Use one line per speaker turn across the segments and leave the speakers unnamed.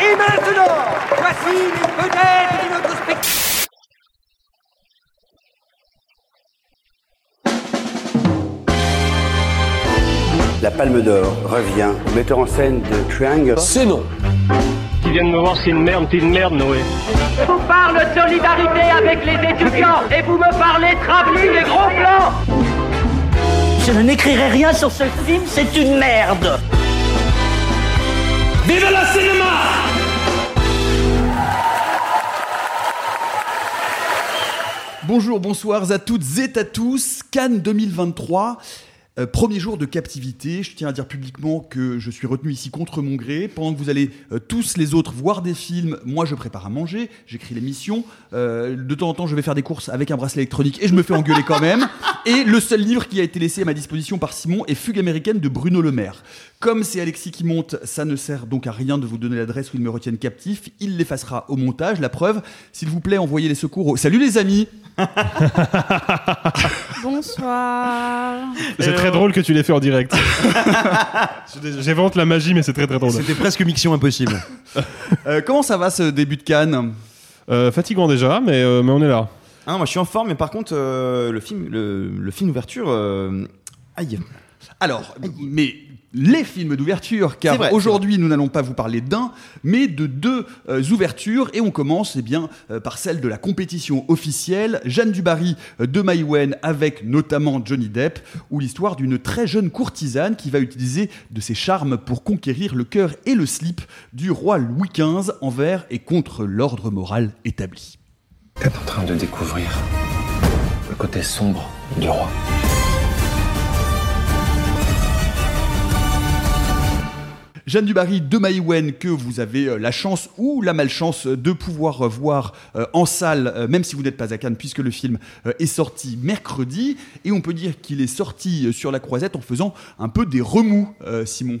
Et maintenant, voici les vedettes de notre spectacle.
La Palme d'Or revient au metteur en scène de Triangle.
C'est non.
Qui viennent me voir, c'est une merde, c'est une merde, Noé.
Je vous parle de solidarité avec les étudiants et vous me parlez travelling et gros plans.
Je ne n'écrirai rien sur ce film, c'est une merde.
Vive le cinéma
Bonjour, bonsoir à toutes et à tous. Cannes 2023. Euh, premier jour de captivité, je tiens à dire publiquement que je suis retenu ici contre mon gré. Pendant que vous allez euh, tous les autres voir des films, moi je prépare à manger, j'écris l'émission. Euh, de temps en temps, je vais faire des courses avec un bracelet électronique et je me fais engueuler quand même. Et le seul livre qui a été laissé à ma disposition par Simon est Fugue américaine de Bruno Le Maire. Comme c'est Alexis qui monte, ça ne sert donc à rien de vous donner l'adresse où ils me retiennent captif. Il l'effacera au montage. La preuve, s'il vous plaît, envoyez les secours. Au... Salut les amis
Bonsoir.
C'est très drôle que tu l'aies fait en direct. J'invente la magie, mais c'est très très drôle.
C'était presque Mission Impossible.
Euh, Comment ça va ce début de Cannes?
Euh, fatigant déjà, mais, euh, mais on est là.
Ah, moi je suis en forme, mais par contre, euh, le, film, le, le film d'ouverture. euh, Aïe.
Alors, mais les films d'ouverture, car
vrai,
aujourd'hui nous n'allons pas vous parler d'un, mais de deux euh, ouvertures, et on commence eh bien euh, par celle de la compétition officielle, Jeanne Dubarry euh, de Maïwen avec notamment Johnny Depp, ou l'histoire d'une très jeune courtisane qui va utiliser de ses charmes pour conquérir le cœur et le slip du roi Louis XV envers et contre l'ordre moral établi.
T'es en train de découvrir le côté sombre du roi.
Jeanne Dubarry de Maïwen que vous avez euh, la chance ou la malchance de pouvoir euh, voir euh, en salle, euh, même si vous n'êtes pas à Cannes, puisque le film euh, est sorti mercredi. Et on peut dire qu'il est sorti euh, sur la croisette en faisant un peu des remous, euh, Simon.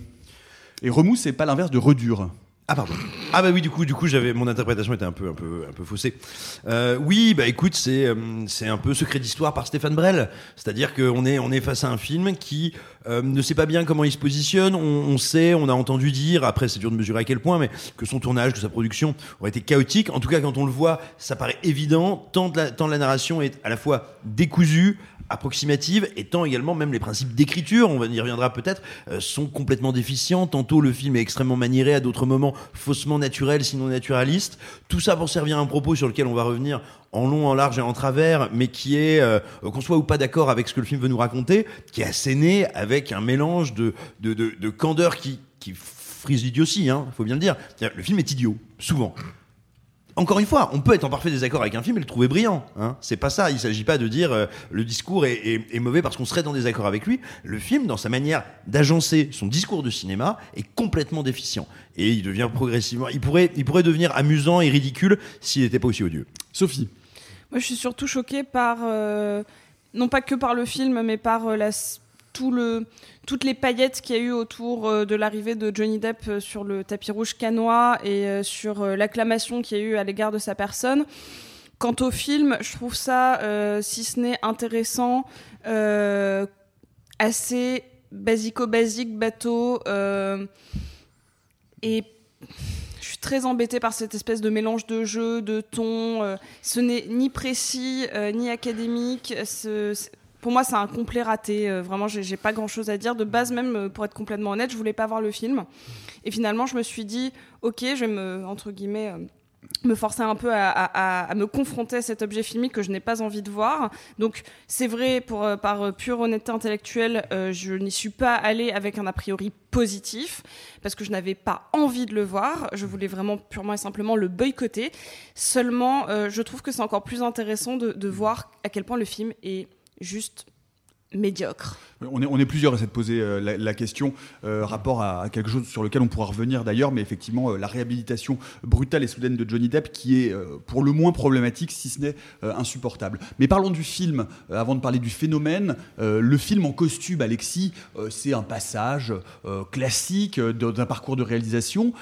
Et remous, c'est pas l'inverse de redure.
Ah pardon. Ah bah oui du coup du coup j'avais mon interprétation était un peu un peu un peu faussée. Euh, oui bah écoute c'est euh, c'est un peu secret d'histoire par Stéphane Brel. C'est-à-dire qu'on est on est face à un film qui euh, ne sait pas bien comment il se positionne. On, on sait on a entendu dire après c'est dur de mesurer à quel point mais que son tournage que sa production aurait été chaotique. En tout cas quand on le voit ça paraît évident tant de la tant la narration est à la fois décousue approximative et tant également même les principes d'écriture, on y reviendra peut-être, euh, sont complètement déficients. Tantôt le film est extrêmement maniéré, à d'autres moments faussement naturel, sinon naturaliste. Tout ça pour servir un propos sur lequel on va revenir en long, en large et en travers, mais qui est, euh, qu'on soit ou pas d'accord avec ce que le film veut nous raconter, qui est asséné avec un mélange de, de, de, de candeur qui, qui frise l'idiotie, hein, faut bien le dire. Le film est idiot, souvent. Encore une fois, on peut être en parfait désaccord avec un film et le trouver brillant. Hein. C'est pas ça. Il s'agit pas de dire euh, le discours est, mauvais parce qu'on serait en désaccord avec lui. Le film, dans sa manière d'agencer son discours de cinéma, est complètement déficient. Et il devient progressivement. Il pourrait, il pourrait devenir amusant et ridicule s'il n'était pas aussi odieux.
Sophie.
Moi, je suis surtout choquée par, euh, non pas que par le film, mais par euh, la, toutes les paillettes qu'il y a eu autour euh, de l'arrivée de Johnny Depp euh, sur le tapis rouge canois et euh, sur l'acclamation qu'il y a eu à l'égard de sa personne. Quant au film, je trouve ça, si ce n'est intéressant, assez basico-basique, bateau. et je suis très embêtée par cette espèce de mélange de jeux, de euh, ce n'est ni précis, ni académique. Pour moi, c'est un complet raté. euh, vraiment, j'ai pas grand chose à dire. De base, même, euh, pour être complètement honnête, je voulais pas voir le film. Et finalement, je me suis dit, ok, je vais me, entre guillemets, euh, me forcer un peu à, me confronter à cet objet filmique que je n'ai pas envie de voir. Donc, c'est vrai, pour, euh, par pure honnêteté intellectuelle, je n'y suis pas allée avec un a priori positif, parce que je n'avais pas envie de le voir. Je voulais vraiment purement et simplement le boycotter. Seulement, je trouve que c'est encore plus intéressant de voir à quel point le film est juste médiocre.
On est, on est plusieurs à s'être posé euh, la, question, euh, rapport à, quelque chose sur lequel on pourra revenir d'ailleurs, mais effectivement, euh, la réhabilitation brutale et soudaine de Johnny Depp qui est euh, pour le moins problématique, si ce n'est insupportable. Mais parlons du film, avant de parler du phénomène. Le film en costume, Alexis, c'est un passage classique d'un parcours de réalisation.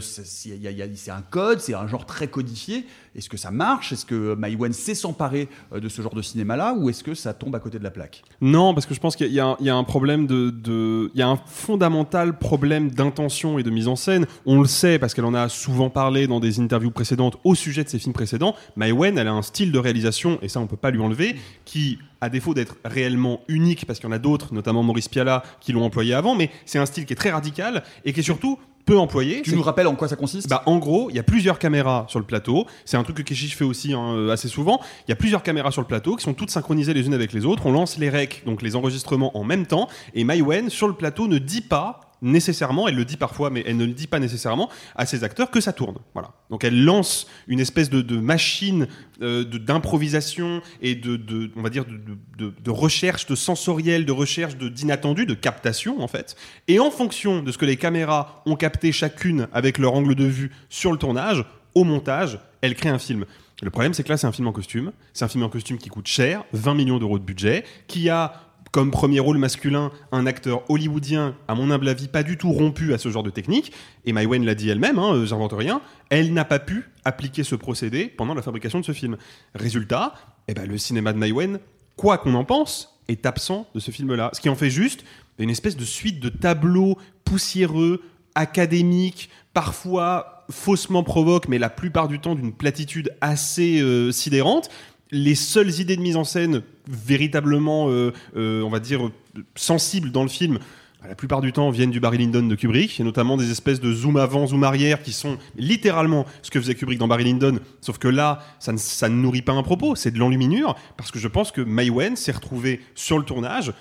C'est un code, c'est un genre très codifié. Est-ce que ça marche? Est-ce que Maïwen sait s'emparer euh, de ce genre de cinéma-là? Ou est-ce que ça tombe à côté de la plaque?
Non, parce que je pense qu'il y, a- un problème de, il y a un fondamental problème d'intention et de mise en scène. On le sait parce qu'elle en a souvent parlé dans des interviews précédentes au sujet de ses films précédents. Mai Wen, elle a un style de réalisation et ça on peut pas lui enlever, qui à défaut d'être réellement unique parce qu'il y en a d'autres, notamment Maurice Piala, qui l'ont employé avant, mais c'est un style qui est très radical et qui est surtout peu employé.
Tu nous rappelles en quoi ça consiste?
Bah, en gros, il y a plusieurs caméras sur le plateau. C'est un truc que Keshish fait aussi hein, euh, assez souvent. Il y a plusieurs caméras sur le plateau qui sont toutes synchronisées les unes avec les autres. On lance les recs, donc les enregistrements en même temps. Et Mai Wen, sur le plateau, ne dit pas nécessairement, elle le dit parfois, mais elle ne le dit pas nécessairement à ses acteurs que ça tourne. Voilà. Donc elle lance une espèce de, machine euh, d'improvisation et de, on va dire, de- de recherche, de sensoriel, de recherche de d'inattendu, de captation en fait. Et en fonction de ce que les caméras ont capté chacune avec leur angle de vue sur le tournage, au montage, elle crée un film. Le problème, c'est que là, c'est un film en costume. C'est un film en costume qui coûte cher, 20 millions d'euros de budget, qui a comme premier rôle masculin un acteur hollywoodien, à mon humble avis, pas du tout rompu à ce genre de technique. Et Mai Wen l'a dit elle-même, hein, euh, j'invente rien, elle n'a pas pu appliquer ce procédé pendant la fabrication de ce film. Résultat, eh ben, le cinéma de Mai Wen, quoi qu'on en pense, est absent de ce film-là. Ce qui en fait juste une espèce de suite de tableaux poussiéreux, académiques, parfois faussement provoques, mais la plupart du temps d'une platitude assez euh, sidérante. Les seules idées de mise en scène véritablement, euh, euh, on va dire, sensibles dans le film, la plupart du temps viennent du Barry Lyndon de Kubrick, et notamment des espèces de zoom avant, zoom arrière qui sont littéralement ce que faisait Kubrick dans Barry Lyndon, sauf que là, ça ne, ça ne nourrit pas un propos, c'est de l'enluminure, parce que je pense que Mai Wen s'est retrouvé sur le tournage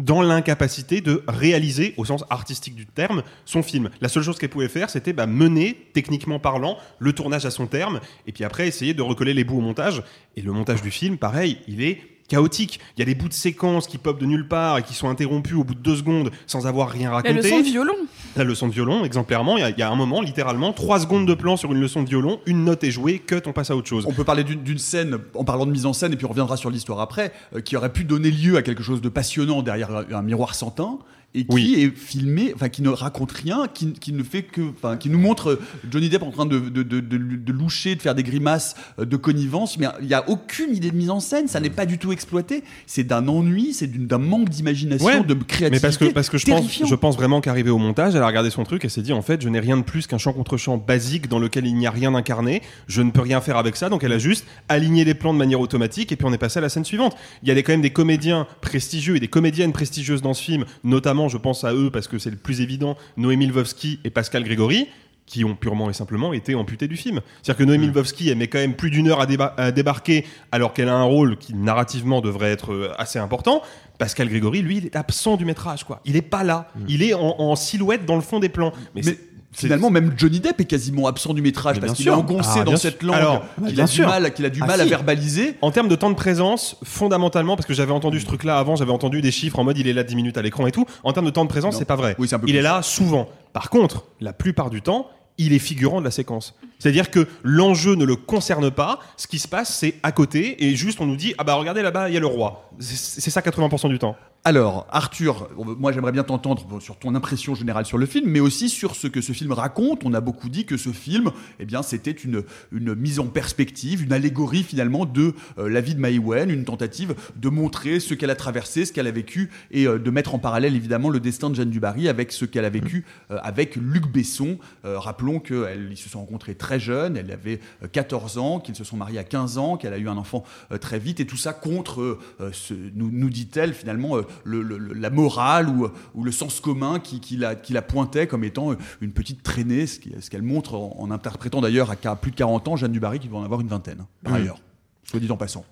dans l'incapacité de réaliser, au sens artistique du terme, son film. La seule chose qu'elle pouvait faire, c'était bah, mener, techniquement parlant, le tournage à son terme, et puis après essayer de recoller les bouts au montage. Et le montage du film, pareil, il est chaotique. Il y a des bouts de séquences qui popent de nulle part et qui sont interrompus au bout de deux secondes sans avoir rien
La
raconté.
leçon de violon.
La leçon de violon, exemplairement, il y, a, il y a un moment, littéralement, trois secondes de plan sur une leçon de violon, une note est jouée, cut, on passe à autre chose.
On peut parler d'une d'une scène, en parlant de mise en scène, et puis on reviendra sur l'histoire après, euh, qui aurait pu donner lieu à quelque chose de passionnant derrière un, un miroir sans teint, et qui
Oui.
est filmé, enfin qui ne raconte rien, qui, qui ne fait que, enfin qui nous montre euh, Johnny Depp en train de, de, de, loucher, de faire des grimaces euh, de connivence, mais il n'y a aucune idée de mise en scène, ça n'est pas du tout exploité, c'est d'un ennui, c'est d'un manque d'imagination,
Ouais,
de créativité.
Mais parce que, parce que je, pense, je pense vraiment qu'arrivé au montage, elle a regardé son truc et s'est dit en fait, je n'ai rien de plus qu'un champ contre champ basique dans lequel il n'y a rien d'incarné. Je ne peux rien faire avec ça. Donc elle a juste aligné les plans de manière automatique et puis on est passé à la scène suivante. Il y a des- quand même des comédiens prestigieux et des comédiennes prestigieuses dans ce film, notamment, je pense à eux parce que c'est le plus évident, Noémie Lvovsky et Pascal Grégory qui ont purement et simplement été amputés du film. C'est-à-dire que Noémie Lvovsky, elle met quand même plus d'une heure à, déba- à débarquer alors qu'elle a un rôle qui narrativement devrait être euh, assez important. Pascal Grégory, lui, il est absent du métrage, quoi. Il est pas là. Il est en, en silhouette dans le fond des plans. Mais,
Mais
c'est-
Finalement, même Johnny Depp est quasiment absent du métrage
Mais
parce qu'il est engoncé
Ah,
dans cette langue
Alors,
qu'il
bien
a, du
sûr.
mal, qu'il a du
Ah,
mal à verbaliser.
En termes de temps de présence, fondamentalement, parce que j'avais entendu ce truc-là avant, j'avais entendu des chiffres en mode il est là 10 minutes à l'écran et tout. En termes de temps de présence,
Non.
c'est pas vrai.
Oui,
il est là souvent. Par contre, la plupart du temps, il est figurant de la séquence. C'est-à-dire que l'enjeu ne le concerne pas. Ce qui se passe, c'est à côté et juste on nous dit ah bah regardez là-bas, il y a le roi. C'est c'est ça 80% du temps.
Alors, Arthur, moi j'aimerais bien t'entendre sur ton impression générale sur le film, mais aussi sur ce que ce film raconte. On a beaucoup dit que ce film, eh bien, c'était une, une mise en perspective, une allégorie finalement de euh, la vie de Mai Wen, une tentative de montrer ce qu'elle a traversé, ce qu'elle a vécu, et euh, de mettre en parallèle évidemment le destin de Jeanne Dubarry avec ce qu'elle a vécu euh, avec Luc Besson. Rappelons qu'ils se sont rencontrés très jeunes, elle avait euh, 14 ans, qu'ils se sont mariés à 15 ans, qu'elle a eu un enfant très vite, et tout ça contre, ce- nous, nous dit-elle finalement, le- le- le- la morale ou, ou le sens commun qui, qui, la, qui la pointait comme étant une petite traînée, ce qu'elle montre en, en interprétant d'ailleurs à plus de 40 ans Jeanne Dubarry qui va en avoir une vingtaine, par
Mhm.
ailleurs. Soit dit en passant.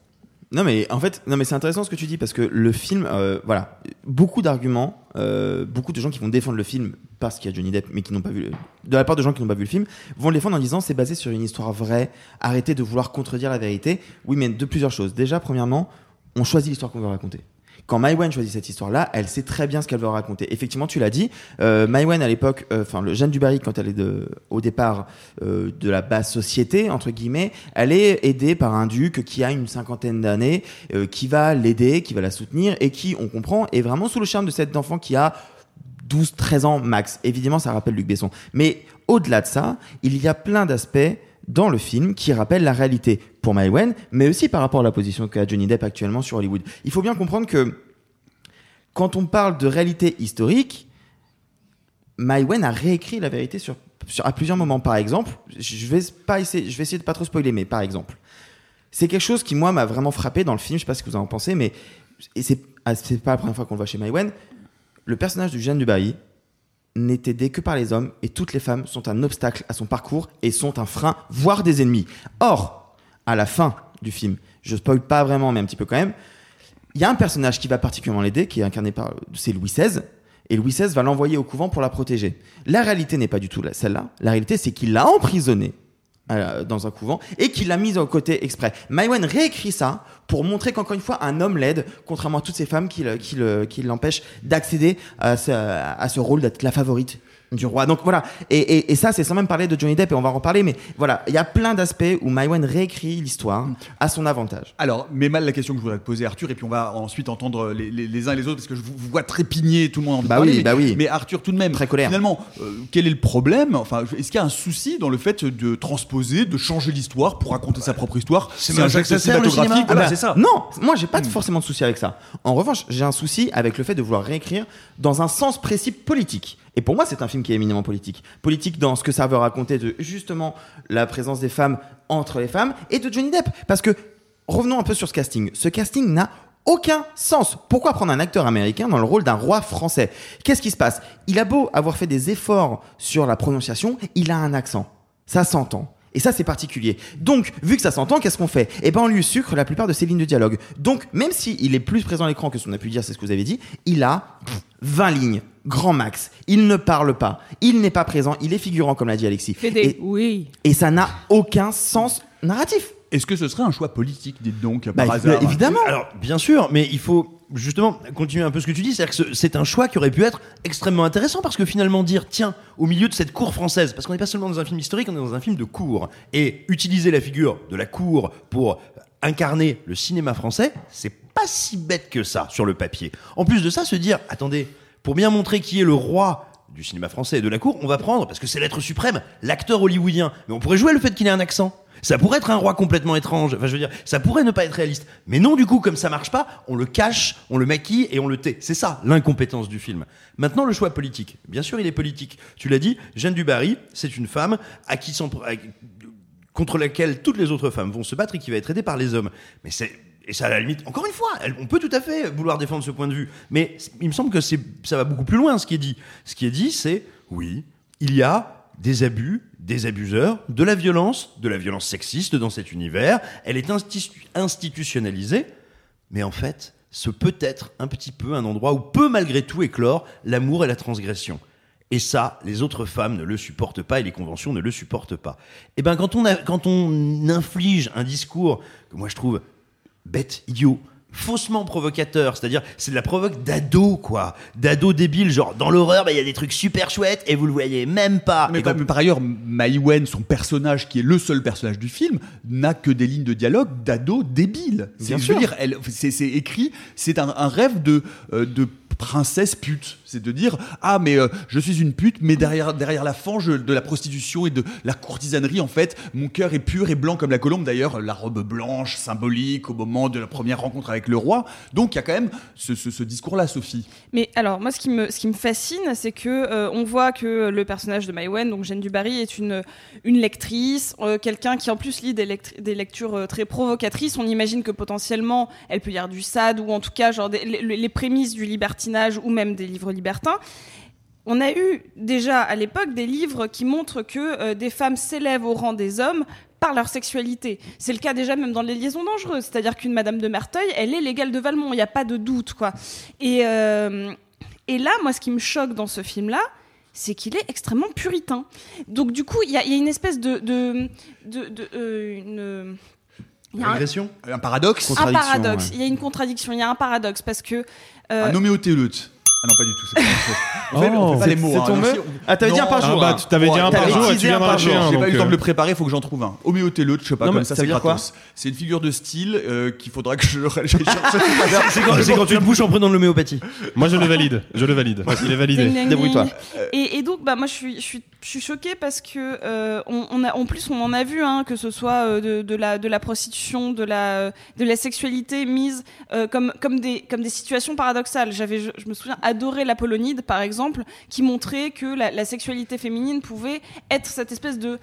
Non mais en fait, non mais c'est intéressant ce que tu dis parce que le film, euh, voilà, beaucoup d'arguments, euh, beaucoup de gens qui vont défendre le film parce qu'il y a Johnny Depp, mais qui n'ont pas vu, le- de la part de gens qui n'ont pas vu le film, vont le défendre en disant c'est basé sur une histoire vraie. Arrêtez de vouloir contredire la vérité. Oui, mais de plusieurs choses. Déjà, premièrement, on choisit l'histoire qu'on veut raconter. Quand Maïwen choisit cette histoire-là, elle sait très bien ce qu'elle veut raconter. Effectivement, tu l'as dit, euh, Maïwen à l'époque, euh, enfin le Jeanne Dubarry, quand elle est au départ euh, de la basse société entre guillemets, elle est aidée par un duc qui a une cinquantaine d'années, euh, qui va l'aider, qui va la soutenir et qui, on comprend, est vraiment sous le charme de cet enfant qui a 12, 13 ans max. Évidemment, ça rappelle Luc Besson. Mais au-delà de ça, il y a plein d'aspects dans le film qui rappellent la réalité pour Maïwen, mais aussi par rapport à la position qu'a Johnny Depp actuellement sur Hollywood. Il faut bien comprendre que quand on parle de réalité historique, Maïwen a réécrit la vérité sur, à plusieurs moments. Par exemple, je vais pas essayer, je vais essayer de pas trop spoiler, mais par exemple, c'est quelque chose qui moi m'a vraiment frappé dans le film. Je sais pas ce que vous en pensez, mais et c'est ah, pas la première fois qu'on le voit chez Maïwen. Le personnage du Jeanne Dubarry n'est aidé que par les hommes et toutes les femmes sont un obstacle à son parcours et sont un frein, voire des ennemis. Or, à la fin du film, je spoil pas vraiment, mais un petit peu quand même, il y a un personnage qui va particulièrement l'aider, qui est incarné par c'est Louis XVI, et Louis XVI va l'envoyer au couvent pour la protéger. La réalité n'est pas du tout celle-là. La réalité, c'est qu'il l'a emprisonnée euh, dans un couvent et qu'il l'a mise au côté exprès. Maïwen réécrit ça pour montrer qu'encore une fois, un homme l'aide, contrairement à toutes ces femmes qui, le- qui, le- qui l'empêchent d'accéder à ce, à ce rôle d'être la favorite du roi. Donc voilà. Et, et- et ça, c'est sans même parler de Johnny Depp, et on va en reparler, mais voilà. Il y a plein d'aspects où Maïwen réécrit l'histoire à son avantage.
Alors, mais mal la question que je voudrais te poser, Arthur, et puis on va ensuite entendre les, les- les uns et les autres, parce que je vous, vois trépigner, tout le monde de
Bah
parler,
oui,
mais,
bah oui.
Mais Arthur, tout de même,
Très colère.
finalement, euh, quel est le problème? Enfin, est-ce qu'il y a un souci dans le fait de transposer, de changer l'histoire pour raconter sa propre histoire?
C'est
un geste cinématographique,
Ah bah,
c'est ça.
Non, moi j'ai pas de- forcément de souci avec ça. En revanche, j'ai un souci avec le fait de vouloir réécrire dans un sens précis politique. Et pour moi, c'est un film qui est éminemment politique. Politique dans ce que ça veut raconter de justement la présence des femmes entre les femmes et de Johnny Depp. Parce que revenons un peu sur ce casting. Ce casting n'a aucun sens. Pourquoi prendre un acteur américain dans le rôle d'un roi français? Qu'est-ce qui se passe? Il a beau avoir fait des efforts sur la prononciation, il a un accent. Ça s'entend. Et ça, c'est particulier. Donc, vu que ça s'entend, qu'est-ce qu'on fait? Eh ben, on lui sucre la plupart de ses lignes de dialogue. Donc, même s'il est plus présent à l'écran que ce qu'on a pu dire, c'est ce que vous avez dit, il a pff, 20 lignes, grand max. Il ne parle pas. Il n'est pas présent. Il est figurant, comme l'a dit Alexis.
Des
Et,
oui.
et ça n'a aucun sens narratif.
Est-ce que ce serait un choix politique, dites donc,
Bah,
par hasard
évidemment.
Alors, bien sûr, mais il faut justement continuer un peu ce que tu dis, c'est-à-dire que ce- c'est un choix qui aurait pu être extrêmement intéressant parce que finalement dire, tiens, au milieu de cette cour française, parce qu'on n'est pas seulement dans un film historique, on est dans un film de cour, et utiliser la figure de la cour pour incarner le cinéma français, c'est pas si bête que ça sur le papier. En plus de ça, se dire, attendez, pour bien montrer qui est le roi du cinéma français et de la cour, on va prendre, parce que c'est l'être suprême, l'acteur hollywoodien. Mais on pourrait jouer le fait qu'il ait un accent. Ça pourrait être un roi complètement étrange. Enfin, je veux dire, ça pourrait ne pas être réaliste. Mais non, du coup, comme ça marche pas, on le cache, on le maquille et on le tait. C'est ça, l'incompétence du film. Maintenant, le choix politique. Bien sûr, il est politique. Tu l'as dit, Jeanne Dubarry, c'est une femme à qui contre laquelle toutes les autres femmes vont se battre et qui va être aidée par les hommes. Mais c'est et ça à la limite, encore une fois, on peut tout à fait vouloir défendre ce point de vue, mais il me semble que ça va beaucoup plus loin ce qui est dit. Ce qui est dit, c'est oui, il y a des abus, des abuseurs, de la violence, de la violence sexiste dans cet univers. Elle est institu- institutionnalisée, mais en fait, ce peut être un petit peu un endroit où peut malgré tout éclore l'amour et la transgression. Et ça, les autres femmes ne le supportent pas et les conventions ne le supportent pas. Et ben, on, a- quand on inflige un discours que moi je trouve bête, idiot, faussement provocateur, c'est-à-dire c'est de la provoque d'ado quoi, d'ado débile, genre dans l'horreur, bah, il y a des trucs super chouettes et vous le voyez même pas.
Mais,
Et quand-
par ailleurs, Maïwen, son personnage, qui est le seul personnage du film, n'a que des lignes de dialogue d'ado débile. C'est,
Bien
je veux
sûr.
dire, elle, c'est, c'est écrit, c'est un, un rêve de, euh, de princesse pute. C'est de dire, ah, mais euh, je suis une pute, mais derrière, derrière la fange de la prostitution et de la courtisanerie, en fait, mon cœur est pur et blanc comme la colombe. D'ailleurs, la robe blanche, symbolique au moment de la première rencontre avec le roi. Donc, il y a quand même ce, ce- ce discours-là, Sophie.
Mais alors, moi, ce qui me, ce qui me fascine, c'est que euh, on voit que le personnage de Maïwen, donc Jeanne Dubarry, est une, une lectrice, euh, quelqu'un qui en plus lit des, lect- des lectures très provocatrices. On imagine que potentiellement, elle peut lire du Sade ou en tout cas, genre les prémices du libertinage ou même des livres libertins. On a eu déjà à l'époque des livres qui montrent que euh, des femmes s'élèvent au rang des hommes par leur sexualité. C'est le cas déjà même dans les liaisons dangereuses, c'est-à-dire qu'une Madame de Merteuil, elle est l'égale de Valmont, il n'y a pas de doute, quoi. Et, euh, et là, moi, ce qui me choque dans ce film-là, c'est qu'il est extrêmement puritain. Donc du coup, il y, a- une espèce de... euh, Il y a un-
Régression?
Un paradoxe?
Un paradoxe. Il y a une contradiction. Il y a un paradoxe parce que. euh,
Un homéothéleute. Ah non, pas du tout, c'est pas la même chose. On fait, on fait pas
C'est-
les mots. hein, on-
Ah, t'avais dit un par
Non,
jour,
Ah bah, tu t'avais dit un par jour et tu viens d'en lâcher un.
J'ai pas eu le temps de
euh,
le préparer, faut que j'en trouve un. Homéothéleute, je sais pas,
Non,
comme ça,
ça
c'est gratos. C'est une figure de style euh, qu'il faudra que je.
C'est quand, tu te bouches en prenant de l'homéopathie.
Moi, je le valide. Je le valide. Il est validé.
Débrouille-toi.
et donc, bah, moi, je suis, je suis, choquée parce que euh, on, a, en plus, on en a vu, hein, que ce soit euh, de, la, prostitution, de la, sexualité mise euh, comme, des, situations paradoxales. J'avais, je, me souviens, adoré la Polonide, par exemple, qui montrait que la, sexualité féminine pouvait être cette espèce de,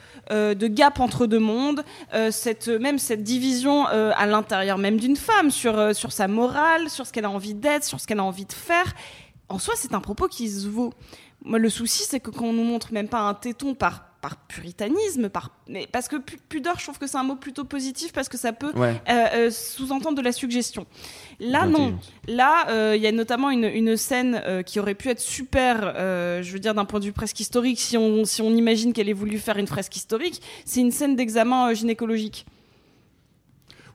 gap entre deux mondes, cette, même cette division à l'intérieur même d'une femme sur sa morale, sur ce qu'elle a envie d'être, sur ce qu'elle a envie de faire en soi, c'est un propos qui se vaut. Moi, le souci, c'est que quand on nous montre même pas un téton par par puritanisme, par mais parce que pu- pudeur, je trouve que c'est un mot plutôt positif parce que ça peut
Ouais.
euh, euh, sous-entendre de la suggestion. Là, non. Là, euh, il y a notamment une, une scène qui aurait pu être super, je veux dire d'un point de vue presque historique, si on, si on imagine qu'elle ait voulu faire une fresque historique, c'est une scène d'examen gynécologique.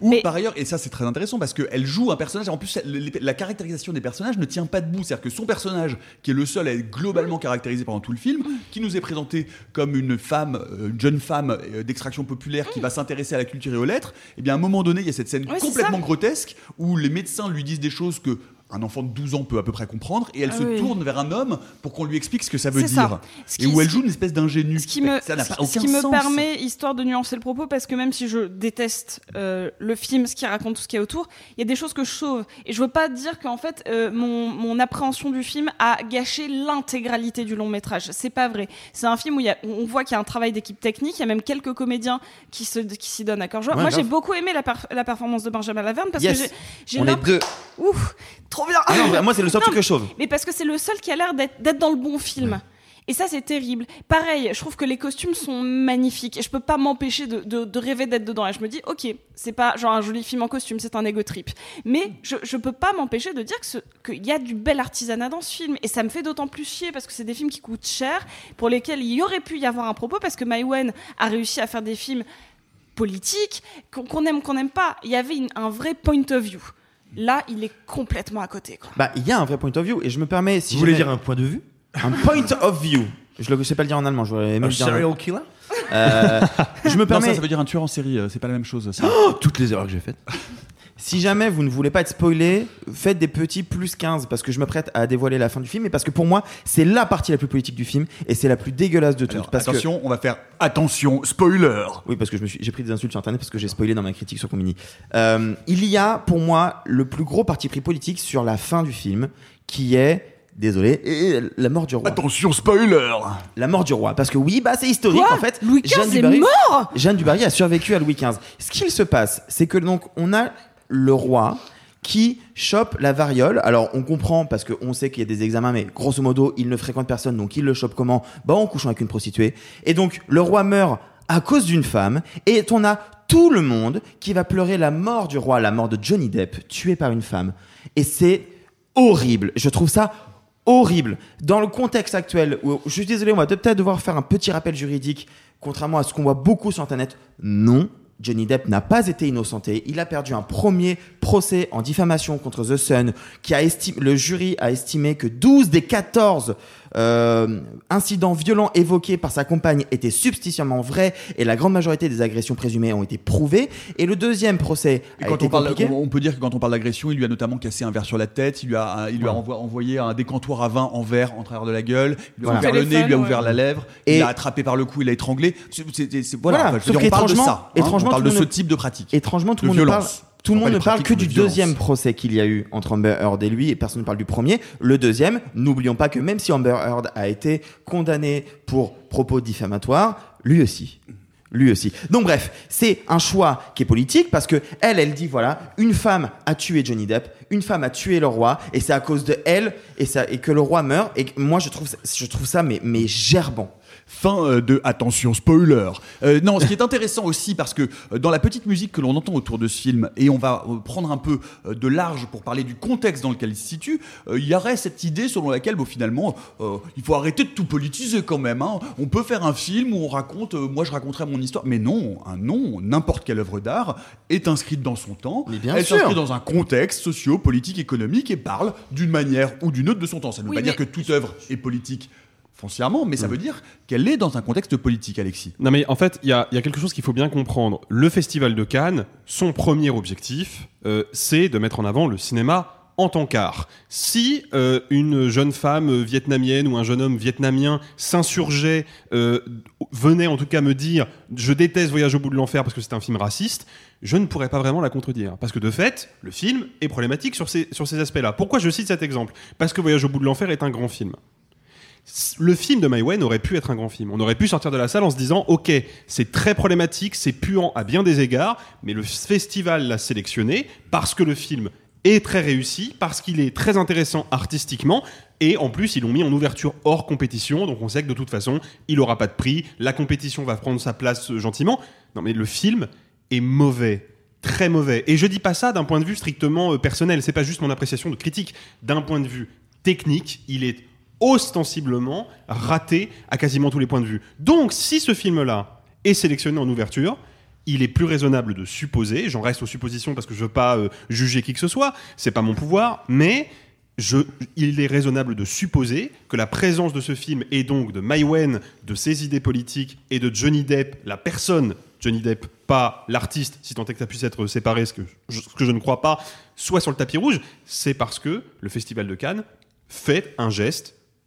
Ou par ailleurs, et ça c'est très intéressant parce qu'elle joue un personnage, en plus la caractérisation des personnages ne tient pas debout. C'est-à-dire que son personnage, qui est le seul à être globalement caractérisé pendant tout le film, qui nous est présenté comme une femme, euh, une jeune femme euh, d'extraction populaire qui va s'intéresser à la culture et aux lettres, et bien à un moment donné, il y a cette scène complètement grotesque où les médecins lui disent des choses que un enfant de 12 ans peut à peu près comprendre et elle
Ah
se
oui.
tourne vers un homme pour qu'on lui explique ce que ça veut dire.
ça.
Et où elle joue une espèce d'ingénu.
Ce qui me,
ça n'a pas
ce
aucun
qui me
sens.
permet, histoire de nuancer le propos, parce que même si je déteste euh, le film, ce qui raconte tout ce qu'il y a autour, il y a des choses que je sauve. Et je veux pas dire qu'en fait, euh, mon, mon appréhension du film a gâché l'intégralité du long métrage. C'est pas vrai. C'est un film où il y a, on voit qu'il y a un travail d'équipe technique, il y a même quelques comédiens qui se, qui s'y donnent à cœur joie.
Ouais,
Moi, j'ai beaucoup aimé la, la performance de Benjamin Laverne parce
Yes.
que j'ai-
On est
l'impression-
deux.
Ouf, trop bien.
Ah non, bah, moi, c'est le seul
Non,
truc que je sauve.
mais parce que c'est le seul qui a l'air d'être dans le bon film. Et ça, c'est terrible. Pareil, je trouve que les costumes sont magnifiques. Et je peux pas m'empêcher de, de- de rêver d'être dedans. Et je me dis, ok, c'est pas genre un joli film en costume, c'est un ego trip. Mais je, je peux pas m'empêcher de dire qu'il y a du bel artisanat dans ce film. Et ça me fait d'autant plus chier parce que c'est des films qui coûtent cher, pour lesquels il y aurait pu y avoir un propos, parce que Maïwen a réussi à faire des films politiques, qu'on qu'on aime, qu'on n'aime pas. Il y avait une- un vrai point of view. Là, il est complètement à côté. Quoi.
Bah, il y a un vrai point of view et je me permets. Si
Vous voulez dire un point de vue?
Un point of view. Je ne sais pas le dire en allemand. Je
Un
le dire
serial killer?
Euh, je me
Non,
permets.
ça, ça veut dire un tueur en série, euh, c'est pas la même chose. ça.
Toutes les erreurs que j'ai faites.
Si jamais vous ne voulez pas être spoilé, faites des petits plus 15 parce que je me prête à dévoiler la fin du film et parce que pour moi, c'est la partie la plus politique du film et c'est la plus dégueulasse de toutes. Que-
attention, on va faire attention, spoiler.
Oui, parce que je me suis, j'ai pris des insultes sur internet parce que j'ai spoilé dans ma critique sur Comini. Euh, il y a pour moi le plus gros parti pris politique sur la fin du film qui est Désolé, et la mort du roi.
Attention, spoiler
La mort du roi. Parce que oui, bah c'est historique
Quoi
en fait.
Louis XV
Jeanne
est
du Barry-
mort
Jeanne du Barry a survécu à Louis XV. Ce qu'il se passe, c'est que donc on a le roi qui chope la variole. Alors on comprend parce qu'on sait qu'il y a des examens, mais grosso modo, il ne fréquente personne, donc il le chope comment? Bah en couchant avec une prostituée. Et donc le roi meurt à cause d'une femme, et on a tout le monde qui va pleurer la mort du roi, la mort de Johnny Depp, tué par une femme. Et c'est horrible. Je trouve ça horrible. Dans le contexte actuel, où, je suis désolé, on va peut-être devoir faire un petit rappel juridique, contrairement à ce qu'on voit beaucoup sur Internet. Non, Johnny Depp n'a pas été innocenté. Il a perdu un premier procès en diffamation contre The Sun, qui a estimé, le jury a estimé que 12 des 14 euh, incidents violents évoqués par sa compagne étaient substantiellement vrais et la grande majorité des agressions présumées ont été prouvées. Et le deuxième procès
Et
a
quand
été
on, parle,
compliqué.
on, peut dire que quand on parle d'agression, il lui a notamment cassé un verre sur la tête, il lui a, il lui a
Ouais.
envoyé un décantoir à vin en verre en travers de la gueule, il lui a
Voilà.
ouvert le nez, il lui a ouvert
ouais.
la lèvre,
Et-
il l'a attrapé par le cou, il l'a étranglé. C'est- c'est- c'est- voilà,
Voilà,
enfin, je veux
sauf
dire, on parle de ça. hein, on parle de ce type de pratique.
Étrangement, tout
De
le monde
violence.
parle, tout le monde ne parle que du
de
deuxième procès qu'il y a eu entre Amber Heard et lui, et personne ne parle du premier. Le deuxième, n'oublions pas que même si Amber Heard a été condamné pour propos diffamatoires, lui aussi. Lui aussi. Donc bref, c'est un choix qui est politique parce que elle, elle dit voilà, une femme a tué Johnny Depp, une femme a tué le roi, et c'est à cause de elle et ça et que le roi meurt. Et moi, je trouve ça, je trouve ça mais mais gerbant.
Fin euh, de attention spoiler. Euh, non, ce qui est intéressant aussi parce que euh, dans la petite musique que l'on entend autour de ce film et on va prendre un peu de large pour parler du contexte dans lequel il se situe, euh, il y aurait cette idée selon laquelle bon, finalement euh, il faut arrêter de tout politiser quand même. hein. On peut faire un film où on raconte, moi je raconterai mon histoire, mais non, un non, n'importe quelle œuvre d'art est inscrite dans son temps.
bien
Elle
sûr.
s'inscrit dans un contexte socio, politique, économique et parle d'une manière ou d'une autre de son temps. Ça ne veut
Oui,
pas dire que toute œuvre est politique foncièrement, mais ça veut dire qu'elle est dans un contexte politique, Alexis.
Non mais en fait, il y a, il y a quelque chose qu'il faut bien comprendre. Le Festival de Cannes, son premier objectif, euh, c'est de mettre en avant le cinéma en tant qu'art. Si euh, une jeune femme vietnamienne ou un jeune homme vietnamien s'insurgeait, euh, venait en tout cas me dire je déteste Voyage au bout de l'enfer parce que c'est un film raciste, je ne pourrais pas vraiment la contredire. Parce que de fait, le film est problématique sur ces, sur ces aspects-là. Pourquoi je cite cet exemple? Parce que Voyage au bout de l'enfer est un grand film le film de Mai Wen aurait pu être un grand film. On aurait pu sortir de la salle en se disant Ok, c'est très problématique, c'est puant à bien des égards, mais le festival l'a sélectionné parce que le film est très réussi, parce qu'il est très intéressant artistiquement, et en plus, ils l'ont mis en ouverture hors compétition, donc on sait que de toute façon, il n'aura pas de prix, la compétition va prendre sa place euh, gentiment. Non, mais le film est mauvais. Très mauvais. Et je dis pas ça d'un point de vue strictement euh, personnel, c'est pas juste mon appréciation de critique. D'un point de vue technique, il est ostensiblement raté à quasiment tous les points de vue. Donc, si ce film-là est sélectionné en ouverture, il est plus raisonnable de supposer, j'en reste aux suppositions parce que je veux pas euh, juger qui que ce soit, c'est pas mon pouvoir, mais il est raisonnable de supposer que la présence de ce film et donc de Mai Wen, de ses idées politiques et de Johnny Depp, la personne Johnny Depp, pas l'artiste, si tant est que ça puisse être séparé, que, ce que je ne crois pas, soit sur le tapis rouge, c'est parce que le Festival de Cannes fait un geste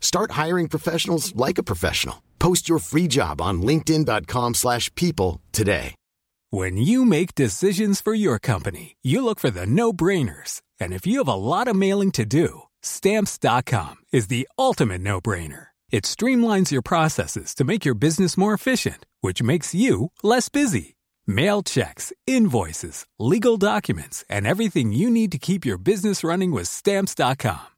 Start hiring professionals like a professional. Post your free job on linkedin.com/people slash people today.
When you make decisions for your company, you look for the no-brainers. And if you have a lot of mailing to do, stamps.com is the ultimate no-brainer. It streamlines your processes to make your business more efficient, which makes you less busy. Mail checks, invoices, legal documents, and everything you need to keep your business running with stamps.com.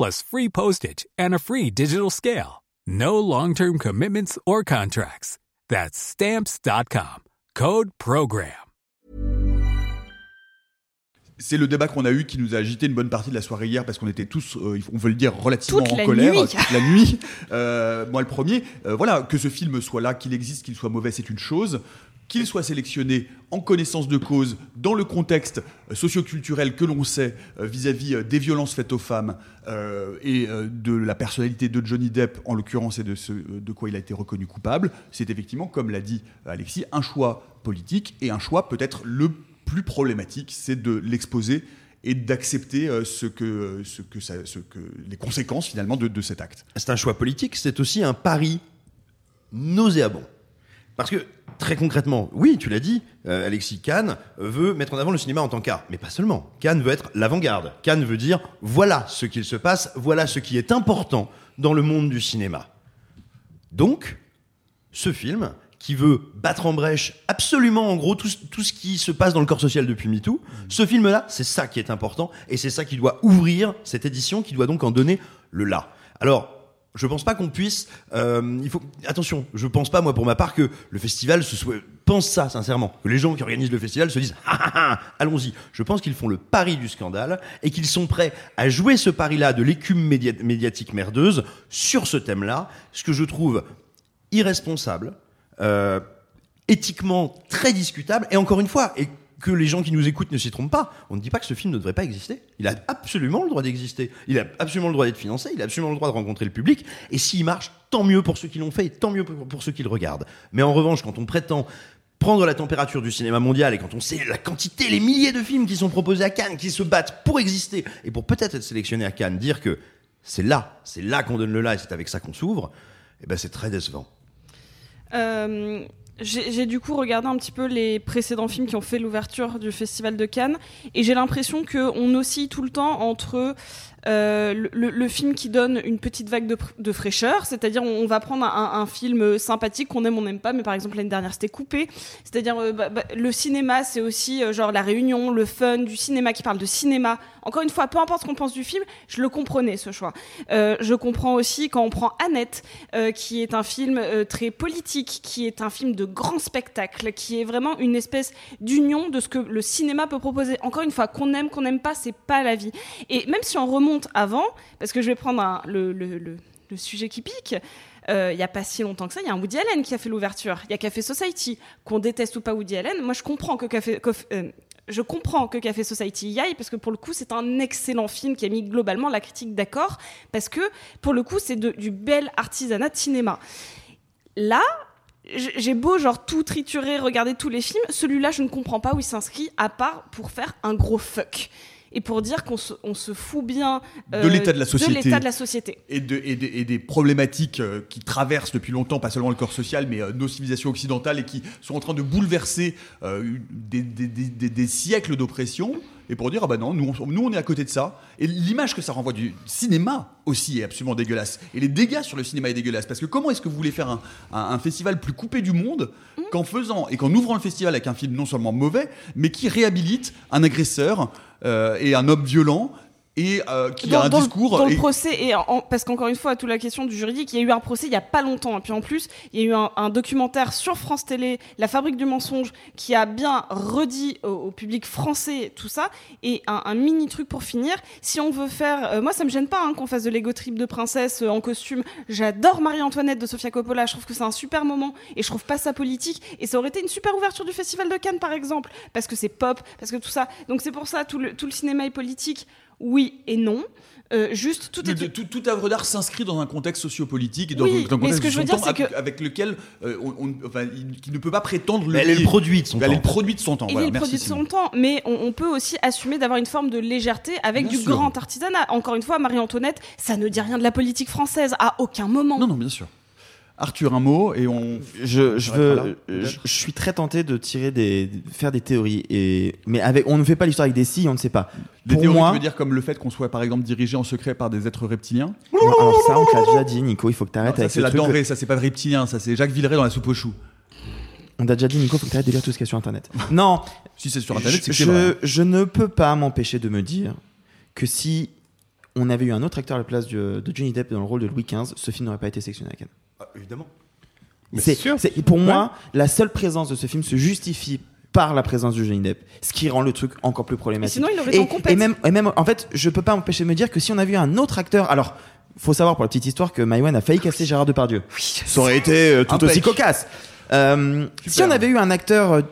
plus free postage and a free digital scale. No long-term commitments or contracts. That's Stamps.com. Code PROGRAM.
C'est le débat qu'on a eu qui nous a agité une bonne partie de la soirée hier parce qu'on était tous, euh, on veut le dire, relativement
Toute
en colère
nuit.
toute la nuit. Euh, moi, le premier, euh, voilà, que ce film soit là, qu'il existe, qu'il soit mauvais, c'est une chose. Qu'il soit sélectionné en connaissance de cause dans le contexte euh, socioculturel que l'on sait euh, vis-à-vis euh, des violences faites aux femmes et de la personnalité de Johnny Depp en l'occurrence et de ce de quoi il a été reconnu coupable, c'est effectivement, comme l'a dit Alexis, un choix politique et un choix peut-être le plus problématique, c'est de l'exposer et d'accepter les conséquences finalement de cet acte.
C'est un choix politique, c'est aussi un pari nauséabond. Parce que, très concrètement, oui, tu l'as dit, euh, Alexis Kahn veut mettre en avant le cinéma en tant qu'art. Mais pas seulement. Kahn veut être l'avant-garde. Kahn veut dire, voilà ce qu'il se passe, voilà ce qui est important dans le monde du cinéma. Donc, ce film, qui veut battre en brèche absolument, en gros, tout, tout ce qui se passe dans le corps social depuis MeToo, ce film-là, c'est ça qui est important, et c'est ça qui doit ouvrir cette édition, qui doit donc en donner le là. Alors, je pense pas qu'on puisse. euh, il faut attention. Je pense pas moi pour ma part que le festival se soit, pense ça sincèrement. Que les gens qui organisent le festival se disent ah, ah, ah, allons-y. Je pense qu'ils font le pari du scandale et qu'ils sont prêts à jouer ce pari-là de l'écume média- médiatique merdeuse sur ce thème-là. Ce que je trouve irresponsable. euh, éthiquement très discutable. Et encore une fois, que les gens qui nous écoutent ne s'y trompent pas, on ne dit pas que ce film ne devrait pas exister. Il a absolument le droit d'exister. Il a absolument le droit d'être financé. Il a absolument le droit de rencontrer le public. Et s'il marche, tant mieux pour ceux qui l'ont fait, et tant mieux pour, ceux qui le regardent. Mais en revanche, quand on prétend prendre la température du cinéma mondial et quand on sait la quantité, les milliers de films qui sont proposés à Cannes, qui se battent pour exister et pour peut-être être sélectionnés à Cannes, dire que c'est là, c'est là qu'on donne le là et c'est avec ça qu'on s'ouvre, eh ben c'est très décevant.
Euh, j'ai du coup regardé un petit peu les précédents films qui ont fait l'ouverture du Festival de Cannes et j'ai l'impression qu'on oscille tout le temps entre euh, le, film qui donne une petite vague de, fraîcheur, c'est-à-dire on, va prendre un, film sympathique qu'on aime, on n'aime pas, mais par exemple l'année dernière c'était coupé, c'est-à-dire euh, bah, bah, le cinéma c'est aussi euh, genre la réunion, le fun du cinéma qui parle de cinéma. Encore une fois, peu importe ce qu'on pense du film, je le comprenais ce choix. Euh, je comprends aussi quand on prend Annette, euh, qui est un film euh, très politique, qui est un film de grand spectacle, qui est vraiment une espèce d'union de ce que le cinéma peut proposer. Encore une fois, qu'on aime, qu'on n'aime pas, c'est pas la vie. Et même si on remonte avant, parce que je vais prendre le, sujet qui pique. euh, Il n'y a pas si longtemps que ça, il y a un Woody Allen qui a fait l'ouverture. Il y a Café Society. Qu'on déteste ou pas Woody Allen, moi je comprends que Café, euh, que Café Society y aille parce que pour le coup c'est un excellent film qui a mis globalement la critique d'accord parce que pour le coup c'est du bel artisanat de cinéma. Là, j'ai beau genre tout triturer, regarder tous les films, celui-là je ne comprends pas où il s'inscrit à part pour faire un gros fuck et pour dire qu'on se, on se fout bien euh,
de l'état de la société.
l'état de la société.
Et, de- et des- et des problématiques euh, qui traversent depuis longtemps, pas seulement le corps social, mais euh, nos civilisations occidentales et qui sont en train de bouleverser euh, des, des- des- des- des siècles d'oppression. Et pour dire, ah bah non, nous on, nous on est à côté de ça. Et l'image que ça renvoie du cinéma aussi est absolument dégueulasse. Et les dégâts sur le cinéma est dégueulasse. Parce que comment est-ce que vous voulez faire un, un- un festival plus coupé du monde qu'en faisant et qu'en ouvrant le festival avec un film non seulement mauvais, mais qui réhabilite un agresseur euh, et un homme violent et euh, qui a un
dans le-
discours.
dans le procès et en- parce qu'encore une fois toute la question du juridique il y a eu un procès il y a pas longtemps. Et puis en plus il y a eu un, un documentaire sur France Télé La Fabrique du mensonge qui a bien redit au, au public français tout ça. Et un, un mini truc pour finir si on veut faire euh, moi ça me gêne pas hein, qu'on fasse de l'ego trip de princesse euh, en costume. J'adore Marie-Antoinette de Sofia Coppola. Je trouve que c'est un super moment et je trouve pas ça politique. Et ça aurait été une super ouverture du festival de Cannes par exemple parce que c'est pop parce que tout ça. Donc c'est pour ça tout le, tout le cinéma est politique oui et non Euh, juste tout est
de- tout, toute œuvre d'art s'inscrit dans un contexte sociopolitique et dans,
Oui,
dans un
mais
contexte
ce que
de
je veux
son
dire,
temps
c'est
avec,
que-
avec lequel euh, on, on- enfin, il, qui ne peut pas prétendre le
elle est le
lier.
produit de son
Elle est
temps.
le produit de son temps.
Il
voilà,
est le
merci
produit de son temps, mais on, on peut aussi assumer d'avoir une forme de légèreté avec
Bien
du
sûr.
grand artisanat. Encore une fois, Marie-Antoinette, ça ne dit rien de la politique française à aucun moment.
Non, non, bien sûr. Arthur, un mot et on.
Je, je veux, je, je suis très tenté de tirer des, de faire des théories et, mais avec, on ne fait pas l'histoire avec des si, on ne sait pas.
Des
Pour
théories,
moi,
tu veux dire comme le fait qu'on soit par exemple dirigé en secret par des êtres reptiliens
Non, alors ça, on te l'a déjà dit, Nico, il faut que tu
Non,
arrêtes
Ça
avec
c'est
ce
la
truc.
denrée, ça c'est pas reptilien, ça c'est Jacques Villeray dans la soupe aux choux.
On t'a déjà dit, Nico, il faut que tu arrêtes de lire tout ce qu'il y a sur Internet. non,
Si c'est sur Internet, c'est que
je, je ne peux pas m'empêcher de me dire que si on avait eu un autre acteur à la place de, de Johnny Depp dans le rôle de Louis XV, ce film n'aurait pas été sélectionné à Cannes.
Ah, évidemment.
C'est- c'est- pour moi, la seule présence de ce film se justifie par la présence de Johnny Depp, ce qui rend le truc encore plus problématique.
Mais sinon, il aurait en
et, et même, et même, en fait, je peux pas m'empêcher de me dire que si on avait eu un autre acteur, alors, faut savoir pour la petite histoire que Maïwen a failli casser Gérard Depardieu. ça aurait été euh, tout
Impec.
aussi cocasse. Euh, si on avait eu un acteur euh,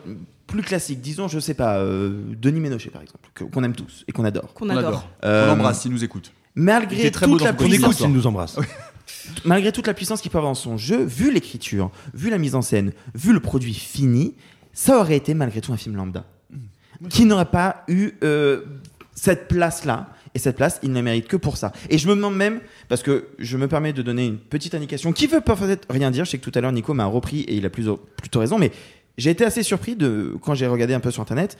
plus classique, disons, je sais pas, euh, Denis Ménochet par exemple, que- qu'on aime tous et qu'on adore.
Qu'on
On
adore.
Euh,
l'embrasse s'il nous écoute. Il
Malgré
était très beau
toute
dans
la
Puissance.
nous embrasse.
malgré toute la puissance qu'il peut avoir dans son jeu, vu l'écriture, vu la mise en scène, vu le produit fini, ça aurait été malgré tout un film lambda. Qui n'aurait pas eu euh, cette place-là. Et cette place, il ne mérite que pour ça. Et je me demande même, parce que je me permets de donner une petite indication qui veut peut-être rien dire. Je sais que tout à l'heure, Nico m'a repris et il a plus, plutôt raison. Mais j'ai été assez surpris de, quand j'ai regardé un peu sur Internet.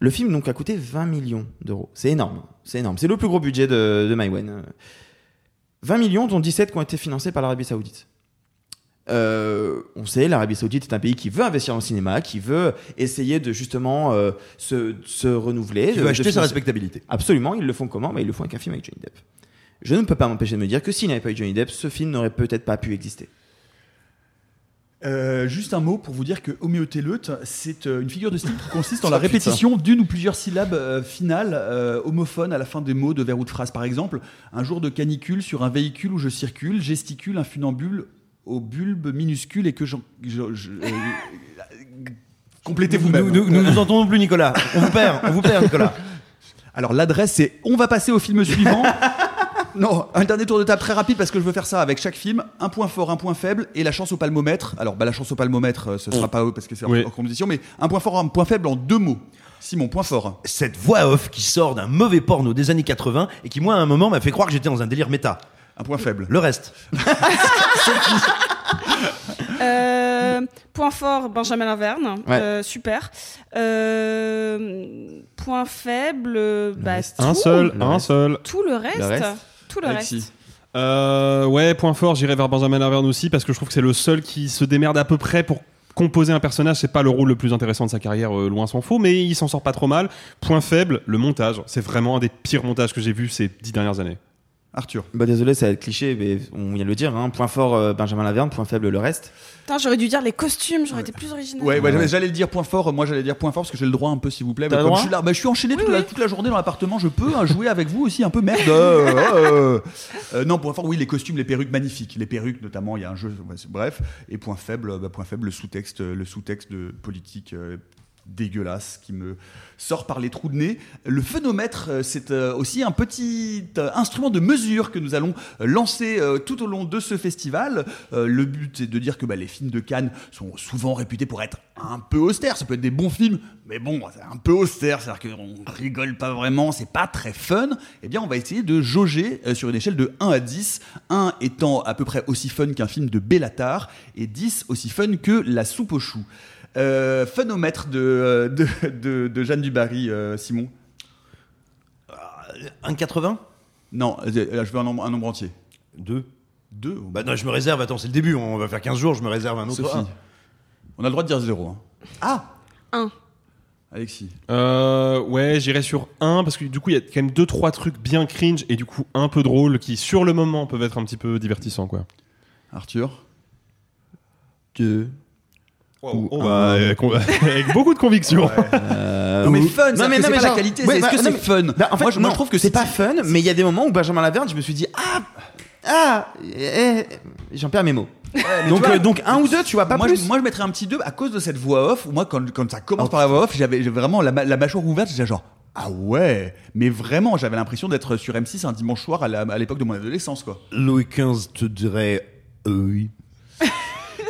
Le film donc a coûté 20 millions d'euros. C'est énorme. C'est énorme. C'est le plus gros budget de, de Maïwen. 20 millions, dont 17 qui ont été financés par l'Arabie Saoudite. Euh, on sait, l'Arabie Saoudite est un pays qui veut investir dans le cinéma, qui veut essayer de justement euh, se, se renouveler.
Qui
de-
veut
de
acheter sa respectabilité.
Absolument, ils le font comment? Bah, Ils le font avec un film avec Johnny Depp. Je ne peux pas m'empêcher de me dire que s'il n'avait pas eu Johnny Depp, ce film n'aurait peut-être pas pu exister.
Euh, juste un mot pour vous dire que homéotéleute, c'est euh, une figure de style qui consiste en la
Oh, putain.
répétition d'une ou plusieurs syllabes euh, finales homophones à la fin des mots de vers ou de phrases. Par exemple, un jour de canicule sur un véhicule où je circule, gesticule un funambule au bulbe minuscule et que j'en. je- je- Complétez vous-même.
Nous, nous, nous nous entendons plus, Nicolas. On vous perd, on vous perd, Nicolas.
Alors l'adresse c'est on va passer au film suivant. Non, un dernier tour de table très rapide parce que je veux faire ça avec chaque film, un point fort, un point faible et la chance au palmomètre. Alors bah, la chance au palmomètre, euh, ce sera pas eux parce que c'est en-
Oui.
en compétition, mais un point fort, un point faible en deux mots. Simon, point fort.
Cette voix off qui sort d'un mauvais porno des années 80 et qui, moi, à un moment, m'a fait croire que j'étais dans un délire méta.
Un point faible.
Le reste.
Euh, point fort, Benjamin Laverne.
Ouais.
Euh, super. Euh, point faible, bah,
Un
tout.
seul, un seul.
Tout le reste.
Le reste
Tout le reste.
Euh, ouais, point fort, j'irai vers Benjamin Laverne aussi parce que je trouve que c'est le seul qui se démerde à peu près pour composer un personnage. C'est pas le rôle le plus intéressant de sa carrière, euh, loin s'en faut, mais il s'en sort pas trop mal. Point faible, le montage. C'est vraiment un des pires montages que j'ai vu ces dix dernières années.
Arthur.
Bah désolé, ça va être cliché, mais on vient de le dire. Hein. Point fort euh, Benjamin Laverne, point faible le reste.
Putain, j'aurais dû dire les costumes, j'aurais été plus original.
Ouais, ouais, j'allais le dire point fort. Moi, j'allais dire point fort parce que j'ai le droit un peu, s'il vous plaît. Mais comme je suis là, bah, je suis enchaîné toute, La, toute la journée dans l'appartement. Je peux hein, jouer avec vous aussi un peu merde. Euh, euh, euh, non, point fort, oui, les costumes, les perruques magnifiques. Les perruques, notamment, il y a un jeu. bref. Et point faible, bah, point faible, le sous-texte, le sous-texte de politique. Dégueulasse qui me sort par les trous de nez. Le phénomètre, euh, c'est euh, aussi un petit euh, instrument de mesure que nous allons lancer tout au long de ce festival. Le but est de dire que bah, les films de Cannes sont souvent réputés pour être un peu austères. Ça peut être des bons films, mais bon, c'est un peu austère, c'est-à-dire qu'on rigole pas vraiment, c'est pas très fun. Eh bien, on va essayer de jauger sur une échelle de 1 à 10, 1 étant à peu près aussi fun qu'un film de Bellatar et 10 aussi fun que La soupe aux choux. Euh, funomètre de, euh, de, de, de Jeanne Dubarry, euh, Simon
1,80
Non, euh, je veux un nombre, un nombre entier.
2
2
Bah non, je me réserve, attends, c'est le début, on va faire 15 jours, je me réserve un autre.
Sophie.
un.
On a le droit de dire 0.
Ah
1.
Alexis.
Euh, ouais, j'irai sur un parce que du coup, il y a quand même deux trois trucs bien cringe et du coup un peu drôles qui, sur le moment, peuvent être un petit peu divertissants, quoi.
Arthur
2.
Oh, bah, avec, avec beaucoup de conviction.
Euh,
Non, mais fun, ça, c'est pas la
genre-
qualité,
ouais,
est-ce
bah,
que
non,
c'est
mais-
fun?
bah, en fait,
Moi, je-
non,
moi, je trouve que
c'est pas fun, mais il y a des moments où Benjamin Laverne, je me suis dit ah ah eh, j'en perds mes mots.
mais
donc
vois,
euh, donc un ou deux, tu vois pas
moi,
plus.
Je, moi, je mettrais un petit 2 à cause de cette voix off. Moi, quand, quand ça commence par la voix off, j'avais vraiment la, la mâchoire ouverte. J'étais genre, ah ouais. Mais vraiment, j'avais l'impression d'être sur M6 un dimanche soir à l'époque de mon adolescence, quoi.
Louis XV te dirait euh, oui.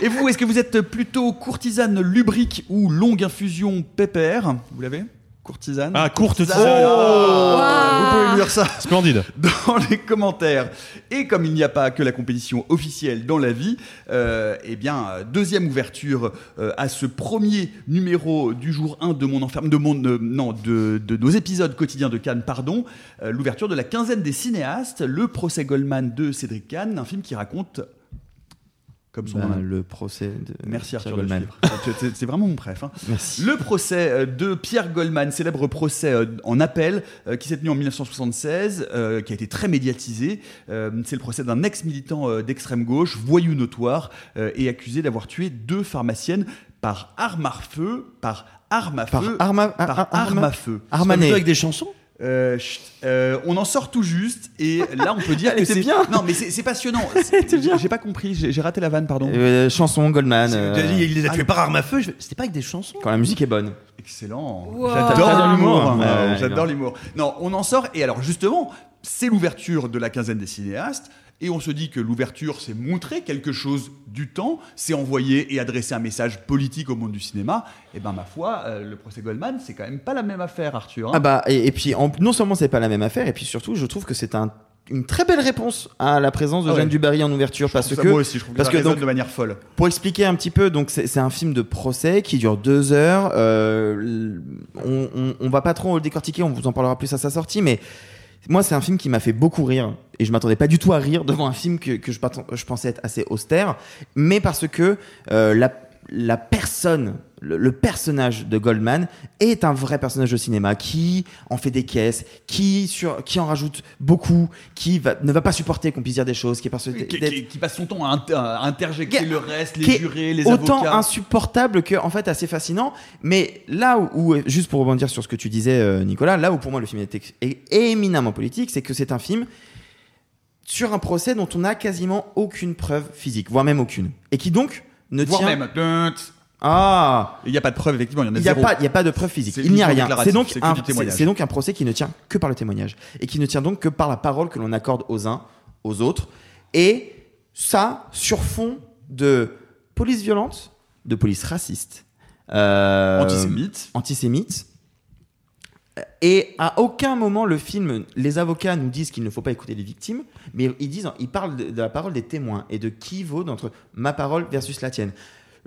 Et vous, est-ce que vous êtes plutôt courtisane lubrique ou longue infusion pépère Vous l'avez Courtisane
Ah, courte
Courtisane.
tisane.
Oh Vous pouvez me dire ça
Splendide.
dans les commentaires. Et comme il n'y a pas que la compétition officielle dans la vie, euh, eh bien, deuxième ouverture euh, à ce premier numéro du jour 1 de mon enferme, de mon, euh, non, de, de nos épisodes quotidiens de Cannes, pardon, euh, l'ouverture de la quinzaine des cinéastes, le procès Goldman de Cédric Kahn, un film qui raconte comme son nom
le procès de
Merci
Pierre
Arthur de
Goldman.
C'est- vraiment mon préf. hein.
Merci.
Le procès euh, de Pierre Goldman, célèbre procès euh, en appel euh, qui s'est tenu en 1976, euh, qui a été très médiatisé. C'est le procès d'un ex-militant d'extrême gauche, voyou notoire, et accusé d'avoir tué deux pharmaciennes par arme à feu, par arme à
Par
feu,
arme à-
arme
arme-
feu.
Plutôt avec des chansons?
Euh, chut, euh, on en sort tout juste et là on peut dire
Elle
que c'est
bien.
Non mais c'est c'est passionnant. C'est- J'ai pas compris, j'ai raté la vanne, pardon.
Euh, chanson Goldman. euh,
il les a
ah,
tués par arme à feu, je c'était pas avec des chansons
quand la musique est bonne.
Excellent.
Wow.
J'adore l'humour.
l'humour.
Ouais,
Ouais,
J'adore l'humour. Non, on en sort. Et alors, justement, c'est l'ouverture de la quinzaine des cinéastes. Et on se dit que l'ouverture, c'est montrer quelque chose du temps, c'est envoyer et adresser un message politique au monde du cinéma. Et ben, ma foi, euh, le procès Goldman, c'est quand même pas la même affaire, Arthur. hein.
Ah bah et, et puis en- non seulement c'est pas la même affaire et puis surtout je trouve que c'est un une très belle réponse à la présence de
Ah ouais.
Jeanne Dubarry en ouverture parce que
moi aussi, je trouve que
parce que donc
de manière folle.
Pour expliquer un petit peu, donc c'est un film de procès qui dure deux heures. Euh, on, on, on va pas trop le décortiquer, on vous en parlera plus à sa sortie, mais moi c'est un film qui m'a fait beaucoup rire et je m'attendais pas du tout à rire devant un film que, je, pensais être assez austère, mais parce que euh, la personne, le, le personnage de Goldman est un vrai personnage de cinéma qui en fait des caisses, qui sur, qui en rajoute beaucoup, qui va, ne va pas supporter qu'on puisse dire des choses, qui est persuadé
Qui,
d'être-
qui- qui passe son temps à, inter- à interjecter le reste, les jurés, les
autant
avocats.
insupportable que en fait assez fascinant mais là où, où- juste pour rebondir sur ce que tu disais euh, Nicolas là où pour moi le film est éminemment politique c'est que c'est un film sur un procès dont on n'a quasiment aucune preuve physique, voire même aucune, et qui donc ne
Voire
tient.
même.
Ah.
Il n'y a pas de preuve, effectivement, il y en a
Il n'y a
zéro.
pas, il y a pas de preuve physique. Il n'y a rien. C'est donc un, c'est- donc procès qui ne tient que par le témoignage et qui ne tient donc que par la parole que l'on accorde aux uns, aux autres. Et ça sur fond de police violente, de police raciste, euh,
Antisémite.
antisémite. Et à aucun moment le film, les avocats nous disent qu'il ne faut pas écouter les victimes, mais ils disent, ils parlent de, de la parole des témoins et de qui vaut entre ma parole versus la tienne.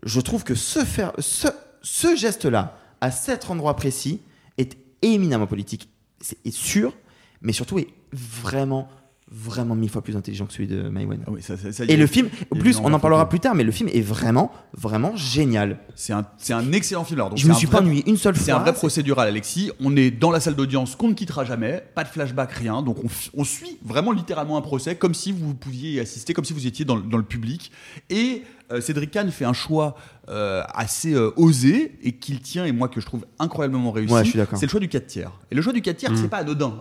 Je trouve que ce, geste-là, à cet endroit précis, est éminemment politique, c'est est sûr, mais surtout est vraiment, vraiment mille fois plus intelligent que celui de Maïwen.
Ah oui, ça- ça- ça y
et le film,
a
plus, on en parlera plus tard, mais le film est vraiment, vraiment génial.
C'est un, c'est un excellent film. Alors, donc
Je
c'est
me suis
vrai-
pas ennuyé une seule
C'est
fois.
un vrai procédural, Alexis. On est dans la salle d'audience qu'on ne quittera jamais. Pas de flashback, rien. Donc on, suit vraiment littéralement un procès comme si vous pouviez y assister, comme si vous étiez dans, le- dans le public. Et euh, Cédric Kahn fait un choix euh, assez euh, osé et qu'il tient, et moi que je trouve incroyablement réussi.
Ouais.
C'est le choix du 4 tiers. Et le choix du 4 tiers,
Mm.
c'est pas anodin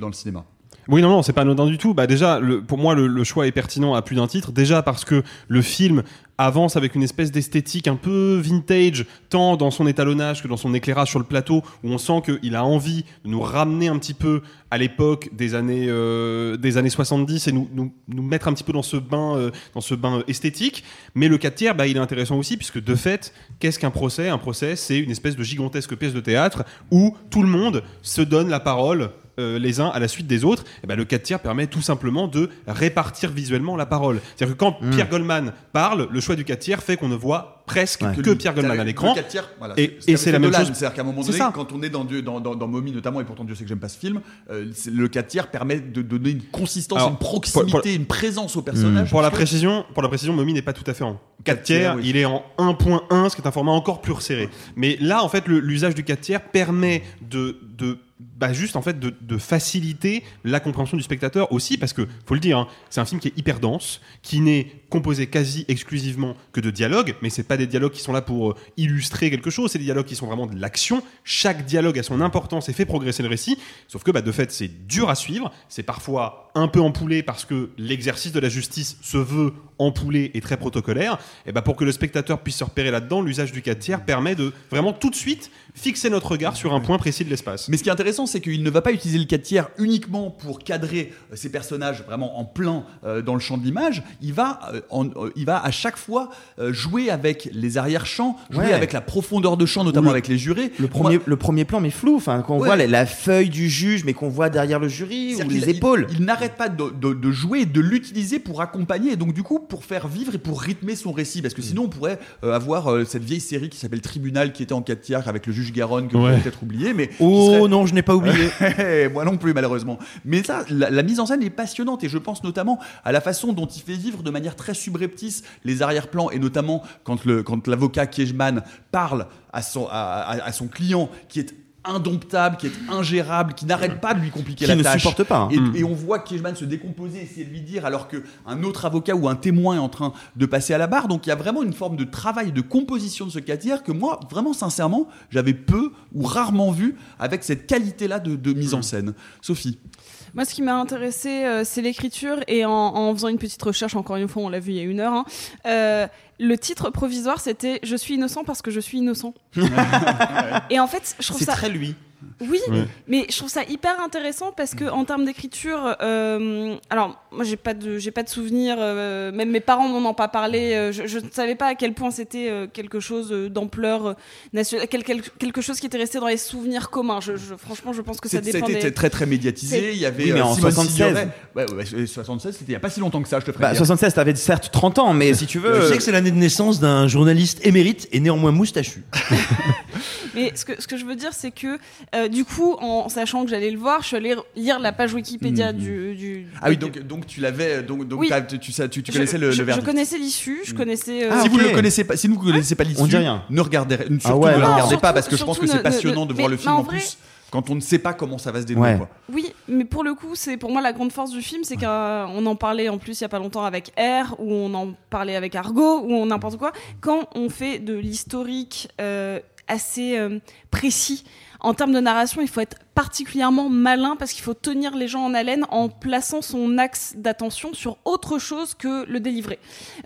dans le cinéma.
Oui, non, non, c'est pas anodin du tout. Bah déjà, pour moi, le, choix est pertinent à plus d'un titre. Déjà parce que le film avance avec une espèce d'esthétique un peu vintage, tant dans son étalonnage que dans son éclairage sur le plateau, où on sent qu'il a envie de nous ramener un petit peu à l'époque des années euh, des années 70 et nous, nous, mettre un petit peu dans ce bain euh, dans ce bain esthétique. Mais le 4 tiers, bah, il est intéressant aussi puisque de fait, qu'est-ce qu'un procès? Un procès, c'est une espèce de gigantesque pièce de théâtre où tout le monde se donne la parole euh, les uns à la suite des autres, et ben le 4 tiers permet tout simplement de répartir visuellement la parole. C'est-à-dire que quand
Mm.
Pierre Goldman parle, le choix du 4 tiers fait qu'on ne voit presque
Que.
Pierre Goldman à l'écran.
le 4 tiers, voilà,
et c'est la même chose.
C'est-à-dire qu'à un moment
C'est
donné,
ça.
quand on est dans, Dieu- dans, dans, dans Mommy notamment, et pourtant Dieu sait que j'aime pas ce film, euh, le 4 tiers permet de donner une consistance,
Alors,
une proximité,
pour- pour-
une présence au personnage.
Pour la précision, pour la précision, Mommy n'est pas tout à fait en 4
Quatre tiers,
tiers,
oui.
il est en 1.1, ce qui est un format encore plus resserré. Mais là, en fait, l'usage du 4 tiers permet de, de bah juste en fait de, faciliter la compréhension du spectateur aussi parce que faut le dire, hein, c'est un film qui est hyper dense, qui n'est composé quasi exclusivement que de dialogues, mais c'est pas des dialogues qui sont là pour euh, illustrer quelque chose, c'est des dialogues qui sont vraiment de l'action. Chaque dialogue a son importance et fait progresser le récit. Sauf que bah, de fait, c'est dur à suivre, c'est parfois un peu empoulé parce que l'exercice de la justice se veut empoulé et très protocolaire. Et bah pour que le spectateur puisse se repérer là-dedans, l'usage du 4 tiers permet de vraiment tout de suite fixer notre regard sur un point précis de l'espace.
Mais ce qui est intéressant, c'est qu'il ne va pas utiliser le 4 tiers uniquement pour cadrer euh, ces personnages vraiment en plein euh, dans le champ de l'image. Il va, euh, en- euh, il va à chaque fois euh, jouer avec les arrière-champs, jouer
Ouais.
avec la profondeur de champ, notamment
Le-
avec les jurés.
Le premier, le premier plan, mais flou. Enfin, quand on
Ouais.
voit la, la feuille du juge, mais qu'on voit derrière le jury ou les
qu'il- il-
épaules.
Il, n'arrête pas de, de- de jouer et de l'utiliser pour accompagner et donc du coup pour faire vivre et pour rythmer son récit. Parce que sinon on pourrait euh, avoir euh, cette vieille série qui s'appelle Tribunal qui était en 4 tiers avec le juge Garonne que vous
Ouais.
avez peut-être oublié. Mais
Oh
serait-
non, je n'ai pas oublié.
Moi non plus malheureusement. Mais ça, la, la mise en scène est passionnante et je pense notamment à la façon dont il fait vivre de manière très subreptice les arrière-plans et notamment quand le quand l'avocat parle à son à, à- à son client qui est indomptable, qui est ingérable, qui n'arrête pas de lui compliquer
Qui
la
ne
tâche.
supporte pas, hein.
Et,
Mm.
et on voit Kiejman se décomposer, essayer de lui dire, alors que un autre avocat ou un témoin est en train de passer à la barre. Donc il y a vraiment une forme de travail, de composition de ce cas tiers que moi, vraiment sincèrement, j'avais peu ou rarement vu avec cette qualité-là de, de mise en scène. Sophie.
Moi, ce qui m'a intéressé, euh, c'est l'écriture. Et en, en faisant une petite recherche, encore une fois, on l'a vu il y a une heure, hein, euh, le titre provisoire, c'était Je suis innocent parce que je suis innocent. et en fait, je trouve
C'est
ça.
très lui.
Oui,
Ouais.
mais je trouve ça hyper intéressant parce que en termes d'écriture, euh, alors moi j'ai pas de j'ai pas de souvenir, euh, même mes parents m'en ont pas parlé. euh, je, ne savais pas à quel point c'était euh, quelque chose d'ampleur nationale, quel- quel- quelque chose qui était resté dans les souvenirs communs. Je, je- franchement, je pense que ça
C'est- Ça a
dépend.
été
des-
très très médiatisé. Il y avait
Oui, mais
euh,
en
Simone
76.
Signoret. Ouais, ouais, ouais, 76, c'était il y a pas si longtemps que ça, je te
Bah,
préviens.
76, t'avais certes 30 ans, mais si tu veux.
Je sais que c'est l'année de naissance d'un journaliste émérite et néanmoins moustachu.
Mais ce que, ce que je veux dire, c'est que euh, du coup, en sachant que j'allais le voir, je suis allée lire la page Wikipédia
Mhm.
du, du-
Ah oui, donc, donc tu l'avais, donc, donc
Oui.
tu, tu, tu, tu
Je-
connaissais le,
je,
le
je connaissais l'issue, je connaissais. euh,
si vous ne le connaissez pas, si vous ne connaissez pas l'issue,
On dit rien.
ne regardez, surtout
Ah ouais,
ne
non.
regardez pas parce que je pense que c'est passionnant
ne-
de voir
mais-
le film
en
en
vrai-
plus quand on ne sait pas comment ça va se dénouer.
Ouais.
quoi.
Oui, mais pour le coup, c'est pour moi la grande force du film, c'est qu'on en parlait en plus il y a pas longtemps avec R, ou on en parlait avec Argo, ou n'importe quoi. Quand on fait de l'historique euh, assez euh, précis. En termes de narration, il faut être particulièrement malin parce qu'il faut tenir les gens en haleine en plaçant son axe d'attention sur autre chose que le délivrer,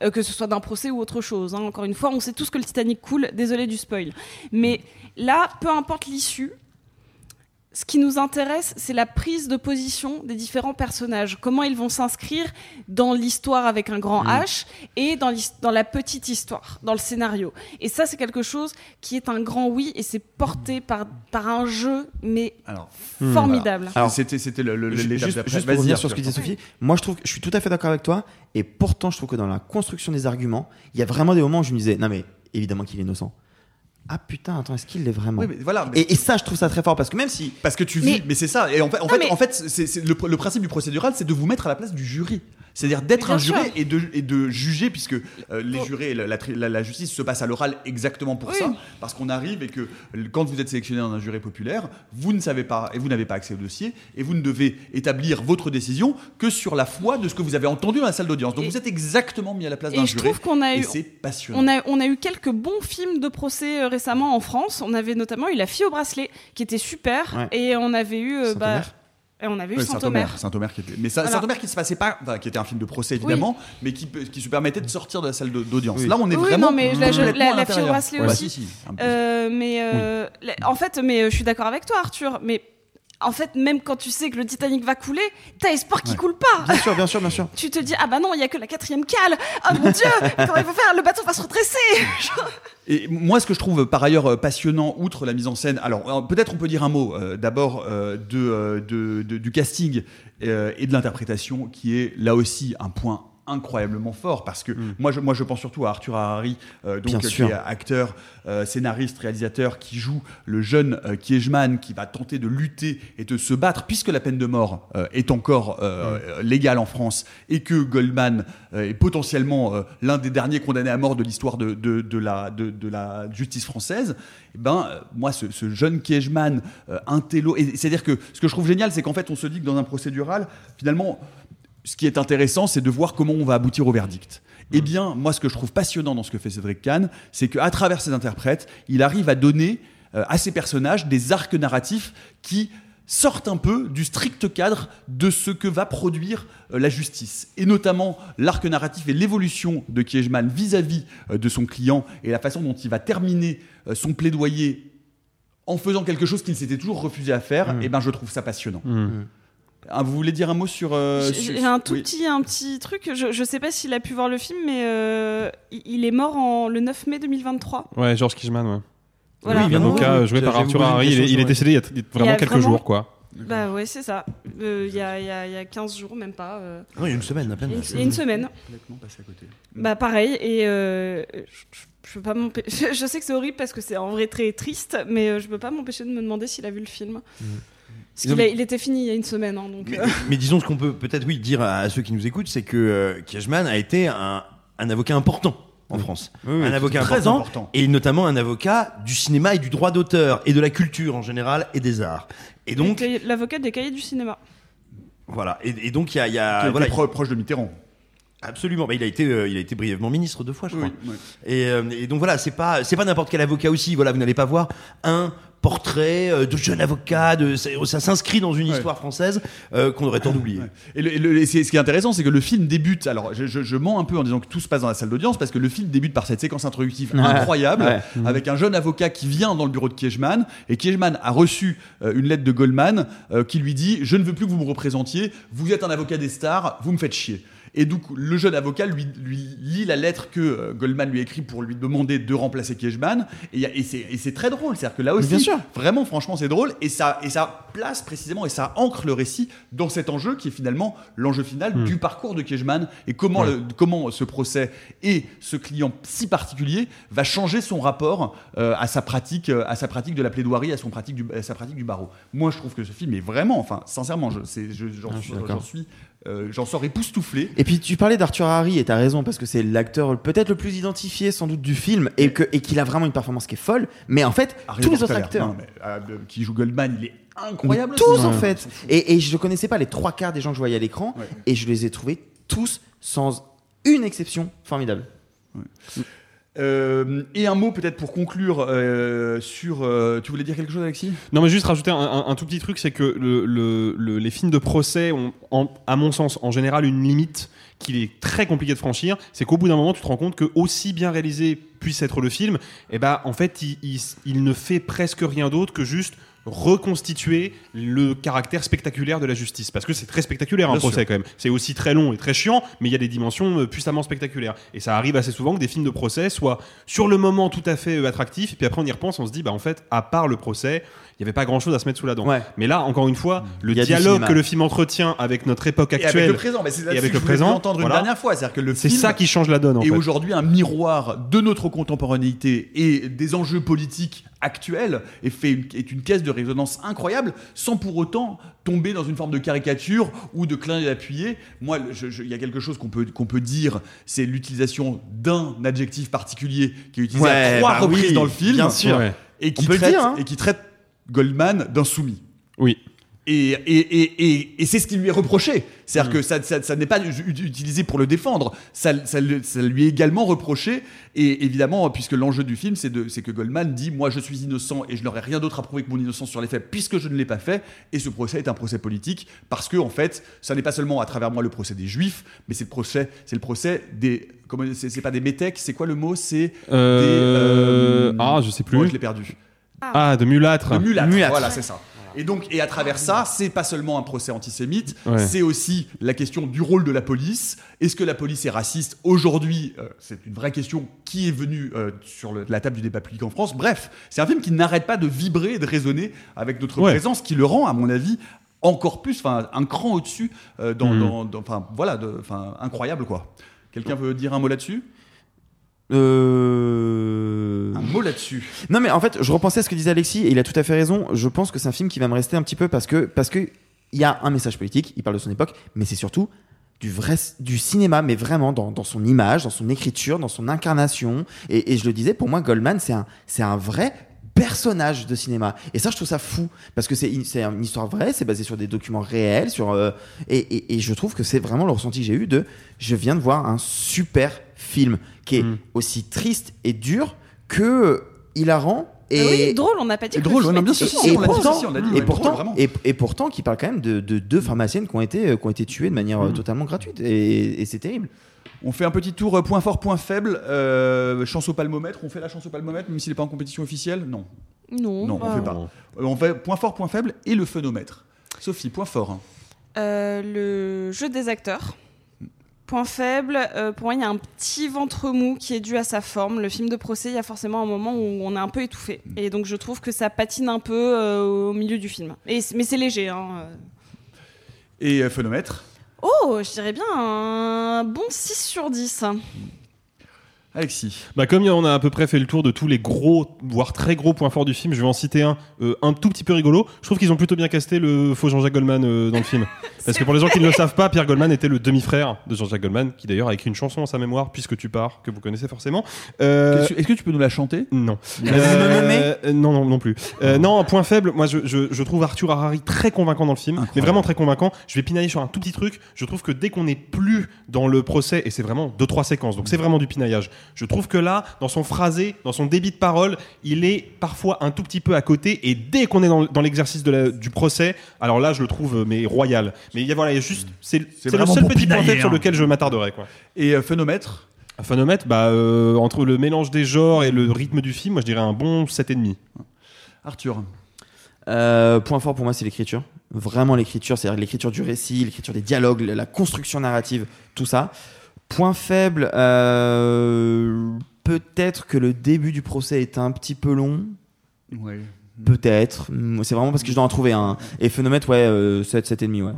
Euh, que ce soit d'un procès ou autre chose. hein. Encore une fois, on sait tous que le Titanic coule. Désolé du spoil, mais là, peu importe l'issue, ce qui nous intéresse, c'est la prise de position des différents personnages. Comment ils vont s'inscrire dans l'histoire avec un grand
Mm.
H et dans, la petite histoire, dans le scénario. Et ça, c'est quelque chose qui est un grand oui et c'est porté par, par un jeu, mais
Alors,
formidable.
Alors, c'était c'était le, le,
juste, juste pour revenir sur ce que disait Sophie, moi je trouve que je suis tout à fait d'accord avec toi, et pourtant je trouve que dans la construction des arguments, il y a vraiment des moments où je me disais, non mais évidemment qu'il est innocent. Ah putain, attends, est-ce qu'il l'est vraiment
Oui, mais voilà, mais-
et, et ça, je trouve ça très fort parce que même si.
Parce que tu vis, mais,
Mais-
c'est ça. Et en fait, en
Non,
fait,
mais-
en fait le principe du procédural, c'est de vous mettre à la place du jury. C'est-à-dire d'être un juré
sûr.
et de, et de juger, puisque euh, les jurés, et la, la justice se passe à l'oral exactement pour
Oui.
ça. Parce qu'on arrive et que quand vous êtes sélectionné dans un jury populaire, vous ne savez pas et vous n'avez pas accès au dossier et vous ne devez établir votre décision que sur la foi de ce que vous avez entendu dans la salle d'audience. Donc vous êtes exactement mis à la place d'un
Et je
juré.
trouve qu'on a
et
eu,
c'est passionnant.
on a, on a eu quelques bons films de procès euh, récemment en France. On avait notamment eu La fille au bracelet, qui était super,
Ouais.
et on avait eu, euh, bah, et on avait eu Saint-Omer.
Saint-Omer, qui était, mais ça-
Voilà.
Saint-Omer qui se passait pas, enfin, qui était un film de procès évidemment, mais qui, qui se permettait de sortir de la salle d'audience.
Oui.
Là, on est
Oui,
vraiment
non, mais la, je- la, fille
Ouais,
aussi.
si, si.
Euh, mais euh, la- en fait, mais euh, je suis d'accord avec toi, Arthur. Mais en fait, même quand tu sais que le Titanic va couler, t'as espoir qu'il
Ouais.
coule pas.
Bien sûr, bien sûr, bien sûr.
Tu te dis ah bah non, il y a que la quatrième cale. Oh mon dieu, comment il faut faire? Le bateau va se redresser.
Et moi, ce que je trouve par ailleurs euh, passionnant, outre la mise en scène, alors euh, peut-être on peut dire un mot euh, d'abord du casting et de l'interprétation, qui est là aussi un point incroyablement fort parce que moi, je, moi je pense surtout à Arthur Harari euh, donc euh, qui est acteur euh, scénariste réalisateur qui joue le jeune euh, Kiejman qui va tenter de lutter et de se battre puisque la peine de mort est encore euh, légale en France et que Goldman est potentiellement l'un des derniers condamnés à mort de l'histoire de, de, de la, de, de la justice française, eh ben, moi, ce, ce jeune Kiejman, un télo, et c'est-à-dire que ce que je trouve génial, c'est qu'en fait, on se dit que dans un procédural, finalement, ce qui est intéressant, c'est de voir comment on va aboutir au verdict. Eh bien, moi, ce que je trouve passionnant dans ce que fait Cédric Kahn, c'est qu'à travers ses interprètes, il arrive à donner euh, à ses personnages des arcs narratifs qui sortent un peu du strict cadre de ce que va produire euh, la justice. Et notamment l'arc narratif et l'évolution de Kiejman vis-à-vis euh, de son client et la façon dont il va terminer euh, son plaidoyer en faisant quelque chose qu'il s'était toujours refusé à faire,
Mm.
et ben je trouve ça passionnant. Ah, vous voulez dire un mot sur... euh,
J'ai
sur-
un tout
oui.
petit, un petit truc. Je, je sais pas s'il a pu voir le film, mais euh, il il est mort en, le 9 mai 2023.
Ouais, George Kijman, ouais.
Voilà.
Oui, l'avocat
Oui, oui.
joué par Arthur Harari, il, est- il décédé il y a
Il y
vraiment
a
quelques
vraiment-
jours, quoi.
Bah ouais, c'est ça. Euh, Il y, a, il y a- il y a 15 jours, même pas. euh.
Non, il y a une semaine à peine.
Il y a une- il y a une semaine.
Complètement passé à côté.
Bah pareil, et euh, je, je- peux pas m'empêcher. Je, je sais que c'est horrible parce que c'est en vrai très triste, mais je peux pas m'empêcher de me demander s'il a vu le film. Parce a- il était fini il y a une semaine, hein, donc.
Mais,
euh,
mais disons ce qu'on peut peut-être oui dire à, à ceux qui nous écoutent, c'est que euh, a été un, un avocat important en France,
Oui, oui,
un avocat
très
important,
important.
et notamment un avocat du cinéma et du droit d'auteur et de la culture en général et des arts. Et donc
L'avocat des cahiers du cinéma.
voilà, et, et donc il y a, il y
Qui
a
était
voilà,
pro- proche de Mitterrand.
Absolument, bah, il a été, euh, il a été brièvement ministre deux fois, je crois.
Oui, oui.
Et, euh, et donc voilà, c'est pas, c'est pas n'importe quel avocat aussi. Voilà, vous n'allez pas voir un portrait euh, de jeune avocat. De, ça, ça s'inscrit dans une
Ouais.
histoire française euh, qu'on aurait tort d'oublier.
Et, le- et le- et c'est- ce qui est intéressant, c'est que le film débute. Alors, je, je- je mens un peu en disant que tout se passe dans la salle d'audience, parce que le film débute par cette séquence introductive
Ouais,
incroyable,
ouais.
avec un jeune avocat qui vient dans le bureau de Kiejman, et Kiejman a reçu euh, une lettre de Goldman euh, qui lui dit Je ne veux plus que vous me représentiez, vous êtes un avocat des stars, vous me faites chier. Et donc, le jeune avocat lui, lui lit la lettre que euh, Goldman lui écrit pour lui demander de remplacer Kiejman. Et, et c'est très drôle. C'est-à-dire que là aussi,
bien sûr.
vraiment, franchement, c'est drôle. Et ça, et ça place précisément et ça ancre le récit dans cet enjeu qui est finalement l'enjeu final
Hmm.
du parcours de Kiejman et comment, le- comment ce procès et ce client si particulier va changer son rapport euh, à, sa pratique, euh, à sa pratique de la plaidoirie, à, son pratique du, à sa pratique du barreau. Moi, je trouve que ce film est vraiment, enfin, sincèrement, je- c'est- je- j'en
Ah, je
suis, euh, j'en sors époustouflé.
Et puis tu parlais d'Arthur Harry et t'as raison parce que c'est l'acteur peut-être le plus identifié sans doute du film et que et qu'il a vraiment une performance qui est folle. Mais en fait,
Harry
tous les autres acteurs,
non, mais, euh, qui joue Goldman, il est incroyable.
tous
aussi.
en fait. Et, et je connaissais pas les trois quarts des gens que je voyais à l'écran
Ouais.
et je les ai trouvés tous sans une exception formidables.
Euh, et un mot peut-être pour conclure euh, sur. euh, tu voulais dire quelque chose, Alexis?
Non, mais juste rajouter un, tout petit truc, c'est que le- le- le- les films de procès ont, à mon sens, en général, une limite qu'il est très compliqué de franchir. C'est qu'au bout d'un moment, tu te rends compte que aussi bien réalisé puisse être le film, et ben en fait, il ne fait presque rien d'autre que juste reconstituer le caractère spectaculaire de la justice. Parce que c'est très spectaculaire un procès
sûr.
quand même. C'est aussi très long et très chiant mais il y a des dimensions euh, puissamment spectaculaires. Et ça arrive assez souvent que des films de procès soient sur le moment tout à fait euh, attractifs et puis après on y repense on se dit bah en fait à part le procès il n'y avait pas grand chose à se mettre sous la dent. Mais là encore une fois le
a du
dialogue que le film entretient avec notre époque
Et
actuelle
avec le présent, mais c'est
et avec
que
le
je
présent
entendre une dernière fois, c'est-à-dire que le
c'est ça qui change la donne en fait.
aujourd'hui un miroir de notre contemporanéité et des enjeux politiques actuels et fait une, est une caisse de résonance incroyable sans pour autant tomber dans une forme de caricature ou de clin d'œil appuyé. Moi, il y a quelque chose qu'on peut, qu'on peut dire, c'est l'utilisation d'un adjectif particulier qui est utilisé à trois
bah
reprises
oui,
dans le film
bien sûr. Ouais.
et, qui traite,
dire, hein.
et qui traite Goldman d'insoumis.
Oui.
Et, et, et, et, et c'est ce qui lui est reproché. C'est-à-dire
Mm.
que ça, ça, ça n'est pas utilisé pour le défendre. Ça, ça, le- ça lui est également reproché. Et évidemment, puisque l'enjeu du film, c'est que Goldman dit Moi, je suis innocent et je n'aurai rien d'autre à prouver que mon innocence sur les faits, puisque je ne l'ai pas fait. Et ce procès est un procès politique. Parce que, en fait, ça n'est pas seulement à travers moi le procès des juifs, mais c'est le procès, c'est le procès des. C'est pas des métèques, c'est quoi le mot? C'est.
Euh,
des,
ah, je sais plus.
oh, je l'ai perdu.
ah de mulâtre
De mulâtre, voilà, c'est ça. Et donc, et à travers ça, c'est pas seulement un procès antisémite,
Ouais.
c'est aussi la question du rôle de la police. Est-ce que la police est raciste aujourd'hui? Euh, C'est une vraie question qui est venue euh, sur le- la table du débat public en France? Bref, c'est un film qui n'arrête pas de vibrer et de résonner avec notre
Ouais.
présence, qui le rend, à mon avis, encore plus, enfin, un cran au-dessus, euh, dans,
Mhm.
dans- voilà, de- enfin, incroyable quoi. Quelqu'un veut dire un mot là-dessus?
Euh...
Un mot là-dessus.
Non mais en fait, je repensais à ce que disait Alexis et il a tout à fait raison. Je pense que c'est un film qui va me rester un petit peu parce que parce que il y a un message politique, il parle de son époque, mais c'est surtout du vrai du cinéma, mais vraiment dans, dans son image, dans son écriture, dans son incarnation. Et, et je le disais, pour moi, Goldman, c'est un c'est un vrai personnage de cinéma. Et ça, je trouve ça fou parce que c'est une, c'est une histoire vraie, c'est basé sur des documents réels, sur euh, et, et, et je trouve que c'est vraiment le ressenti que j'ai eu de je viens de voir un super film qui est aussi triste et dur que hilarant et
Ah oui, drôle, on n'a pas dit
Et
que
drôle,
le film
non, bien sûr, si,
et
on dit,
pourtant,
si, on l'a dit,
et pourtant,
drôle,
et, et pourtant, qui parle quand même de, de deux pharmaciennes qui ont été, euh, qui ont été tuées de manière euh, totalement gratuite. Et, et c'est terrible.
On fait un petit tour euh, point fort, point faible. Euh, chance au palmomètre. On fait la chance au palmomètre, même s'il n'est pas en compétition officielle? Non.
Non,
Non, on
bah,
fait pas. Euh, on fait point fort, point faible et le phénomètre. Sophie, point fort.
Euh, le jeu des acteurs. Point faible, euh, pour moi, il y a un petit ventre mou qui est dû à sa forme. Le film de procès, il y a forcément un moment où on est un peu étouffé. Et donc, je trouve que ça patine un peu euh, au milieu du film. Et, mais c'est léger. Hein.
Et euh, phénomètre
Oh, je dirais bien un bon 6 sur 10.
Alexis.
Bah comme on a à peu près fait le tour de tous les gros, voire très gros points forts du film, je vais en citer un, euh, un tout petit peu rigolo. Je trouve qu'ils ont plutôt bien casté le faux Jean-Jacques Goldman euh, dans le film. Parce que pour les gens qui ne le savent pas, Pierre Goldman était le demi-frère de Jean-Jacques Goldman, qui d'ailleurs a écrit une chanson en sa mémoire, Puisque tu pars, que vous connaissez forcément. Euh,
Est-ce que tu peux nous la chanter?
Non. Non, non, non plus. Euh, non, point faible, moi je, je, je trouve Arthur Harari très convaincant dans le film, mais vraiment très convaincant. Je vais pinailler sur un tout petit truc. Je trouve que dès qu'on n'est plus dans le procès, et c'est vraiment deux, trois séquences, donc c'est vraiment du pinaillage, je trouve que là, dans son phrasé, dans son débit de parole, il est parfois un tout petit peu à côté, et dès qu'on est dans, dans l'exercice de la- du procès, alors là je le trouve euh, mais royal. Mais il y a, voilà, il y a juste, c'est c'est le seul petit point sur
hein.
lequel je m'attarderai. Quoi.
Et euh, phénomètre?
Un phénomètre, bah, euh, entre le mélange des genres et le rythme du film, moi je dirais un bon 7,5.
Arthur.
Euh, point fort pour moi, c'est l'écriture. Vraiment l'écriture, c'est-à-dire l'écriture du récit, l'écriture des dialogues, la construction narrative, tout ça. Point faible, euh, peut-être que le début du procès est un petit peu long.
Ouais.
Peut-être. C'est vraiment parce que je dois en trouver un. Et phénomètre, ouais, euh, 7, 7,5, ouais.
Ouais,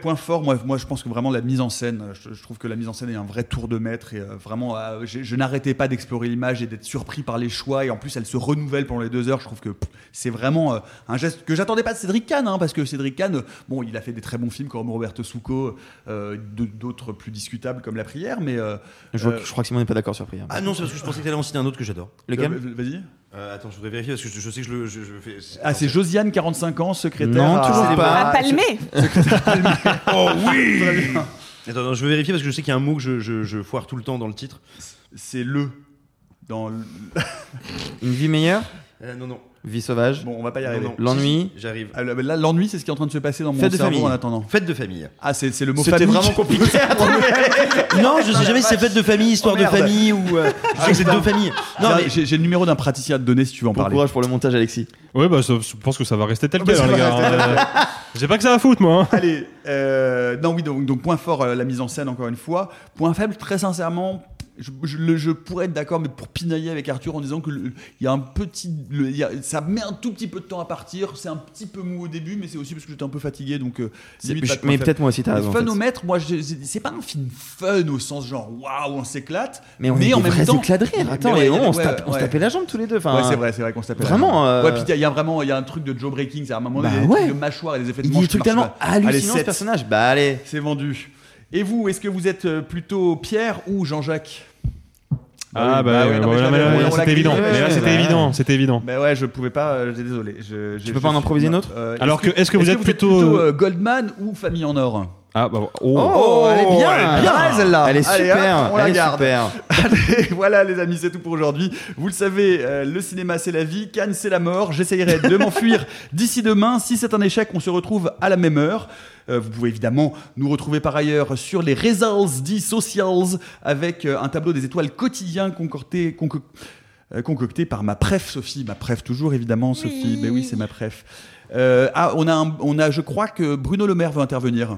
point fort, moi, moi je pense que vraiment la mise en scène, je, je trouve que la mise en scène est un vrai tour de maître et euh, vraiment, euh, je n'arrêtais pas d'explorer l'image et d'être surpris par les choix et en plus elle se renouvelle pendant les deux heures. Je trouve que c'est vraiment euh, un geste que j'attendais pas de Cédric Kahn, hein, parce que Cédric Kahn, euh, bon, il a fait des très bons films comme Roberto Succo, euh, d'autres plus discutables comme La Prière, mais. euh,
Je, vois
euh,
que- je crois que Simon n'est pas d'accord sur Prière.
Ah non, c'est parce que je pensais que t'allais en citer un autre que j'adore.
Lequel?
Euh, Vas-y.
Euh, Attends, je voudrais vérifier parce que je, je sais que je le je, je fais.
Ah, c'est Josiane, 45 ans, secrétaire.
Non,
à-
toujours pas.
À Palmé
Oh oui Attends, non, je veux vérifier parce que je sais qu'il y a un mot que je, je, je foire tout le temps dans le titre.
C'est le. dans
Une vie meilleure?
Euh, non, non.
Vie sauvage
Bon, on va pas y arriver.
Non, non.
L'ennui
J'arrive.
Ah, là, l'ennui, c'est ce qui est en train de se passer dans mon
Fête de
cerveau
famille.
en attendant.
Fête de famille.
Ah, c'est c'est le mot
C'était
famille.
vraiment compliqué à trouver.
non, je sais jamais si c'est fête de famille, histoire
Oh,
de famille ou. euh, je sais que c'est deux familles. Non,
J'ai-
mais
J'ai j'ai le numéro d'un praticien à te donner si tu veux en
Bon
parler.
courage pour le montage, Alexis.
Ouais, bah, ça- je pense que ça va rester tel
Bah,
quel,
ça
hein, les gars. hein. J'ai pas que ça à foutre, moi. hein.
Allez, euh, non, oui, donc, donc point fort, euh, la mise en scène, encore une fois. Point faible, très sincèrement, je, je- je pourrais être d'accord, mais pour pinailler avec Arthur en disant que il y a un petit. le- il y a- ça met un tout petit peu de temps à partir, c'est un petit peu mou au début, mais c'est aussi parce que j'étais un peu fatigué, donc. euh, limite, point
mais peut-être moi aussi, t'as raison. en fait.
Funomètre, moi, je- c'est pas un film fun au sens genre waouh, on s'éclate.
Mais on est
en
des
même temps.
éclats de rire.
Mais
Attends,
ouais,
et
ouais,
on, se
ouais,
tape- on se tapait la jambe tous les deux. Enfin,
Ouais, c'est vrai, c'est vrai qu'on se tapait la
Vraiment,
jambe.
euh,
Ouais, puis il y a vraiment il y a un truc de Joe Breaking, c'est à un moment
Bah
donné,
ouais.
des trucs de mâchoire et des effets de
Il
manche
tellement
pas. Allez,
hallucinants ce personnage. Bah allez.
C'est vendu. Et vous, est-ce que vous êtes euh, plutôt Pierre ou Jean-Jacques?
Ah,
oui,
bah,
oui,
ouais,
non, mais je
là, là, c'était évident. Mais là, c'était
ouais.
évident. C'était évident.
Bah ouais, je pouvais pas, euh, j'ai désolé. Je,
Tu peux pas en improviser une autre?
euh,
Alors que- est-ce que vous êtes
êtes
plutôt,
euh, Goldman ou Famille en or?
Ah, bah, oh.
Oh, elle est bien.
elle est bien, celle-là.
Elle est
Allez,
super.
hop, on la
elle est
garde.
super.
Allez, voilà les amis, c'est tout pour aujourd'hui. Vous le savez, euh, le cinéma c'est la vie, Cannes c'est la mort. J'essayerai de m'enfuir d'ici demain. Si c'est un échec, on se retrouve à la même heure. Euh, vous pouvez évidemment nous retrouver par ailleurs sur les results dits socials avec euh, un tableau des étoiles quotidien concocté, conco- euh, concocté par ma préf Sophie. Ma préf toujours évidemment Sophie. Mais oui, c'est ma préf. Euh, ah, on a, un- on a, je crois que Bruno Le Maire veut intervenir.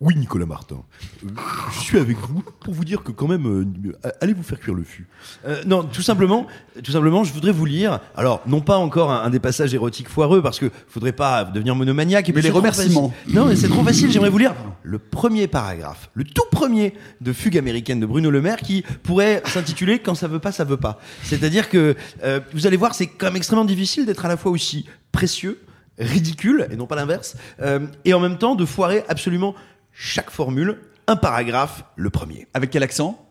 Oui, Nicolas Martin. Euh, je suis avec vous pour vous dire que quand même, euh, allez vous faire cuire le fût. Euh, non, tout simplement, tout simplement, je voudrais vous lire. Alors, non pas encore un, un des passages érotiques foireux, parce que faudrait pas devenir monomaniaque. Et
Mais
puis
les remerciements.
Non, mais c'est trop facile. J'aimerais vous lire le premier paragraphe, le tout premier de Fugue américaine de Bruno Le Maire, qui pourrait s'intituler Quand ça veut pas, ça veut pas. C'est-à-dire que euh, vous allez voir, c'est quand même extrêmement difficile d'être à la fois aussi précieux, ridicule, et non pas l'inverse, euh, et en même temps de foirer absolument chaque formule, un paragraphe, le premier.
Avec quel accent?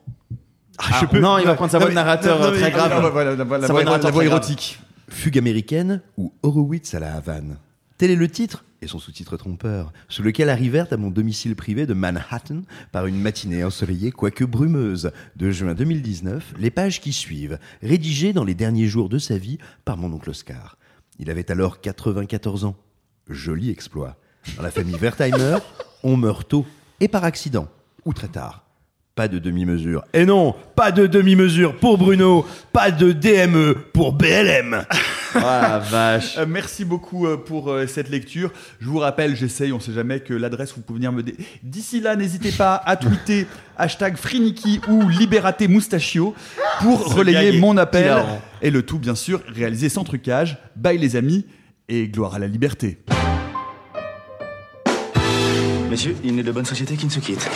Ah, non, il va prendre sa voix de narrateur euh, très grave.
Ah, la voix- érotique.
Fugue américaine ou Horowitz à la Havane? Tel est le titre et son sous-titre trompeur, sous lequel arrivèrent à mon domicile privé de Manhattan, par une matinée ensoleillée quoique brumeuse, de juin 2019, les pages qui suivent, rédigées dans les derniers jours de sa vie par mon oncle Oscar. Il avait alors 94 ans. Joli exploit. Dans la famille Wertheimer, on meurt tôt et par accident, ou très tard. Pas de demi-mesure. Et non, pas de demi-mesure pour Bruno, pas de DME pour BLM.
Oh la vache.
Euh, merci beaucoup euh, pour euh, cette lecture. Je vous rappelle, j'essaye, on sait jamais, que l'adresse, vous pouvez venir me... dé- D'ici là, n'hésitez pas à tweeter hashtag Friniki ou Liberate Moustachio pour relayer
gag est
mon appel.
hilarant.
Et le tout, bien sûr, réalisé sans trucage. Bye les amis et gloire à la liberté.
Messieurs, il n'est de bonne société qui ne se quitte.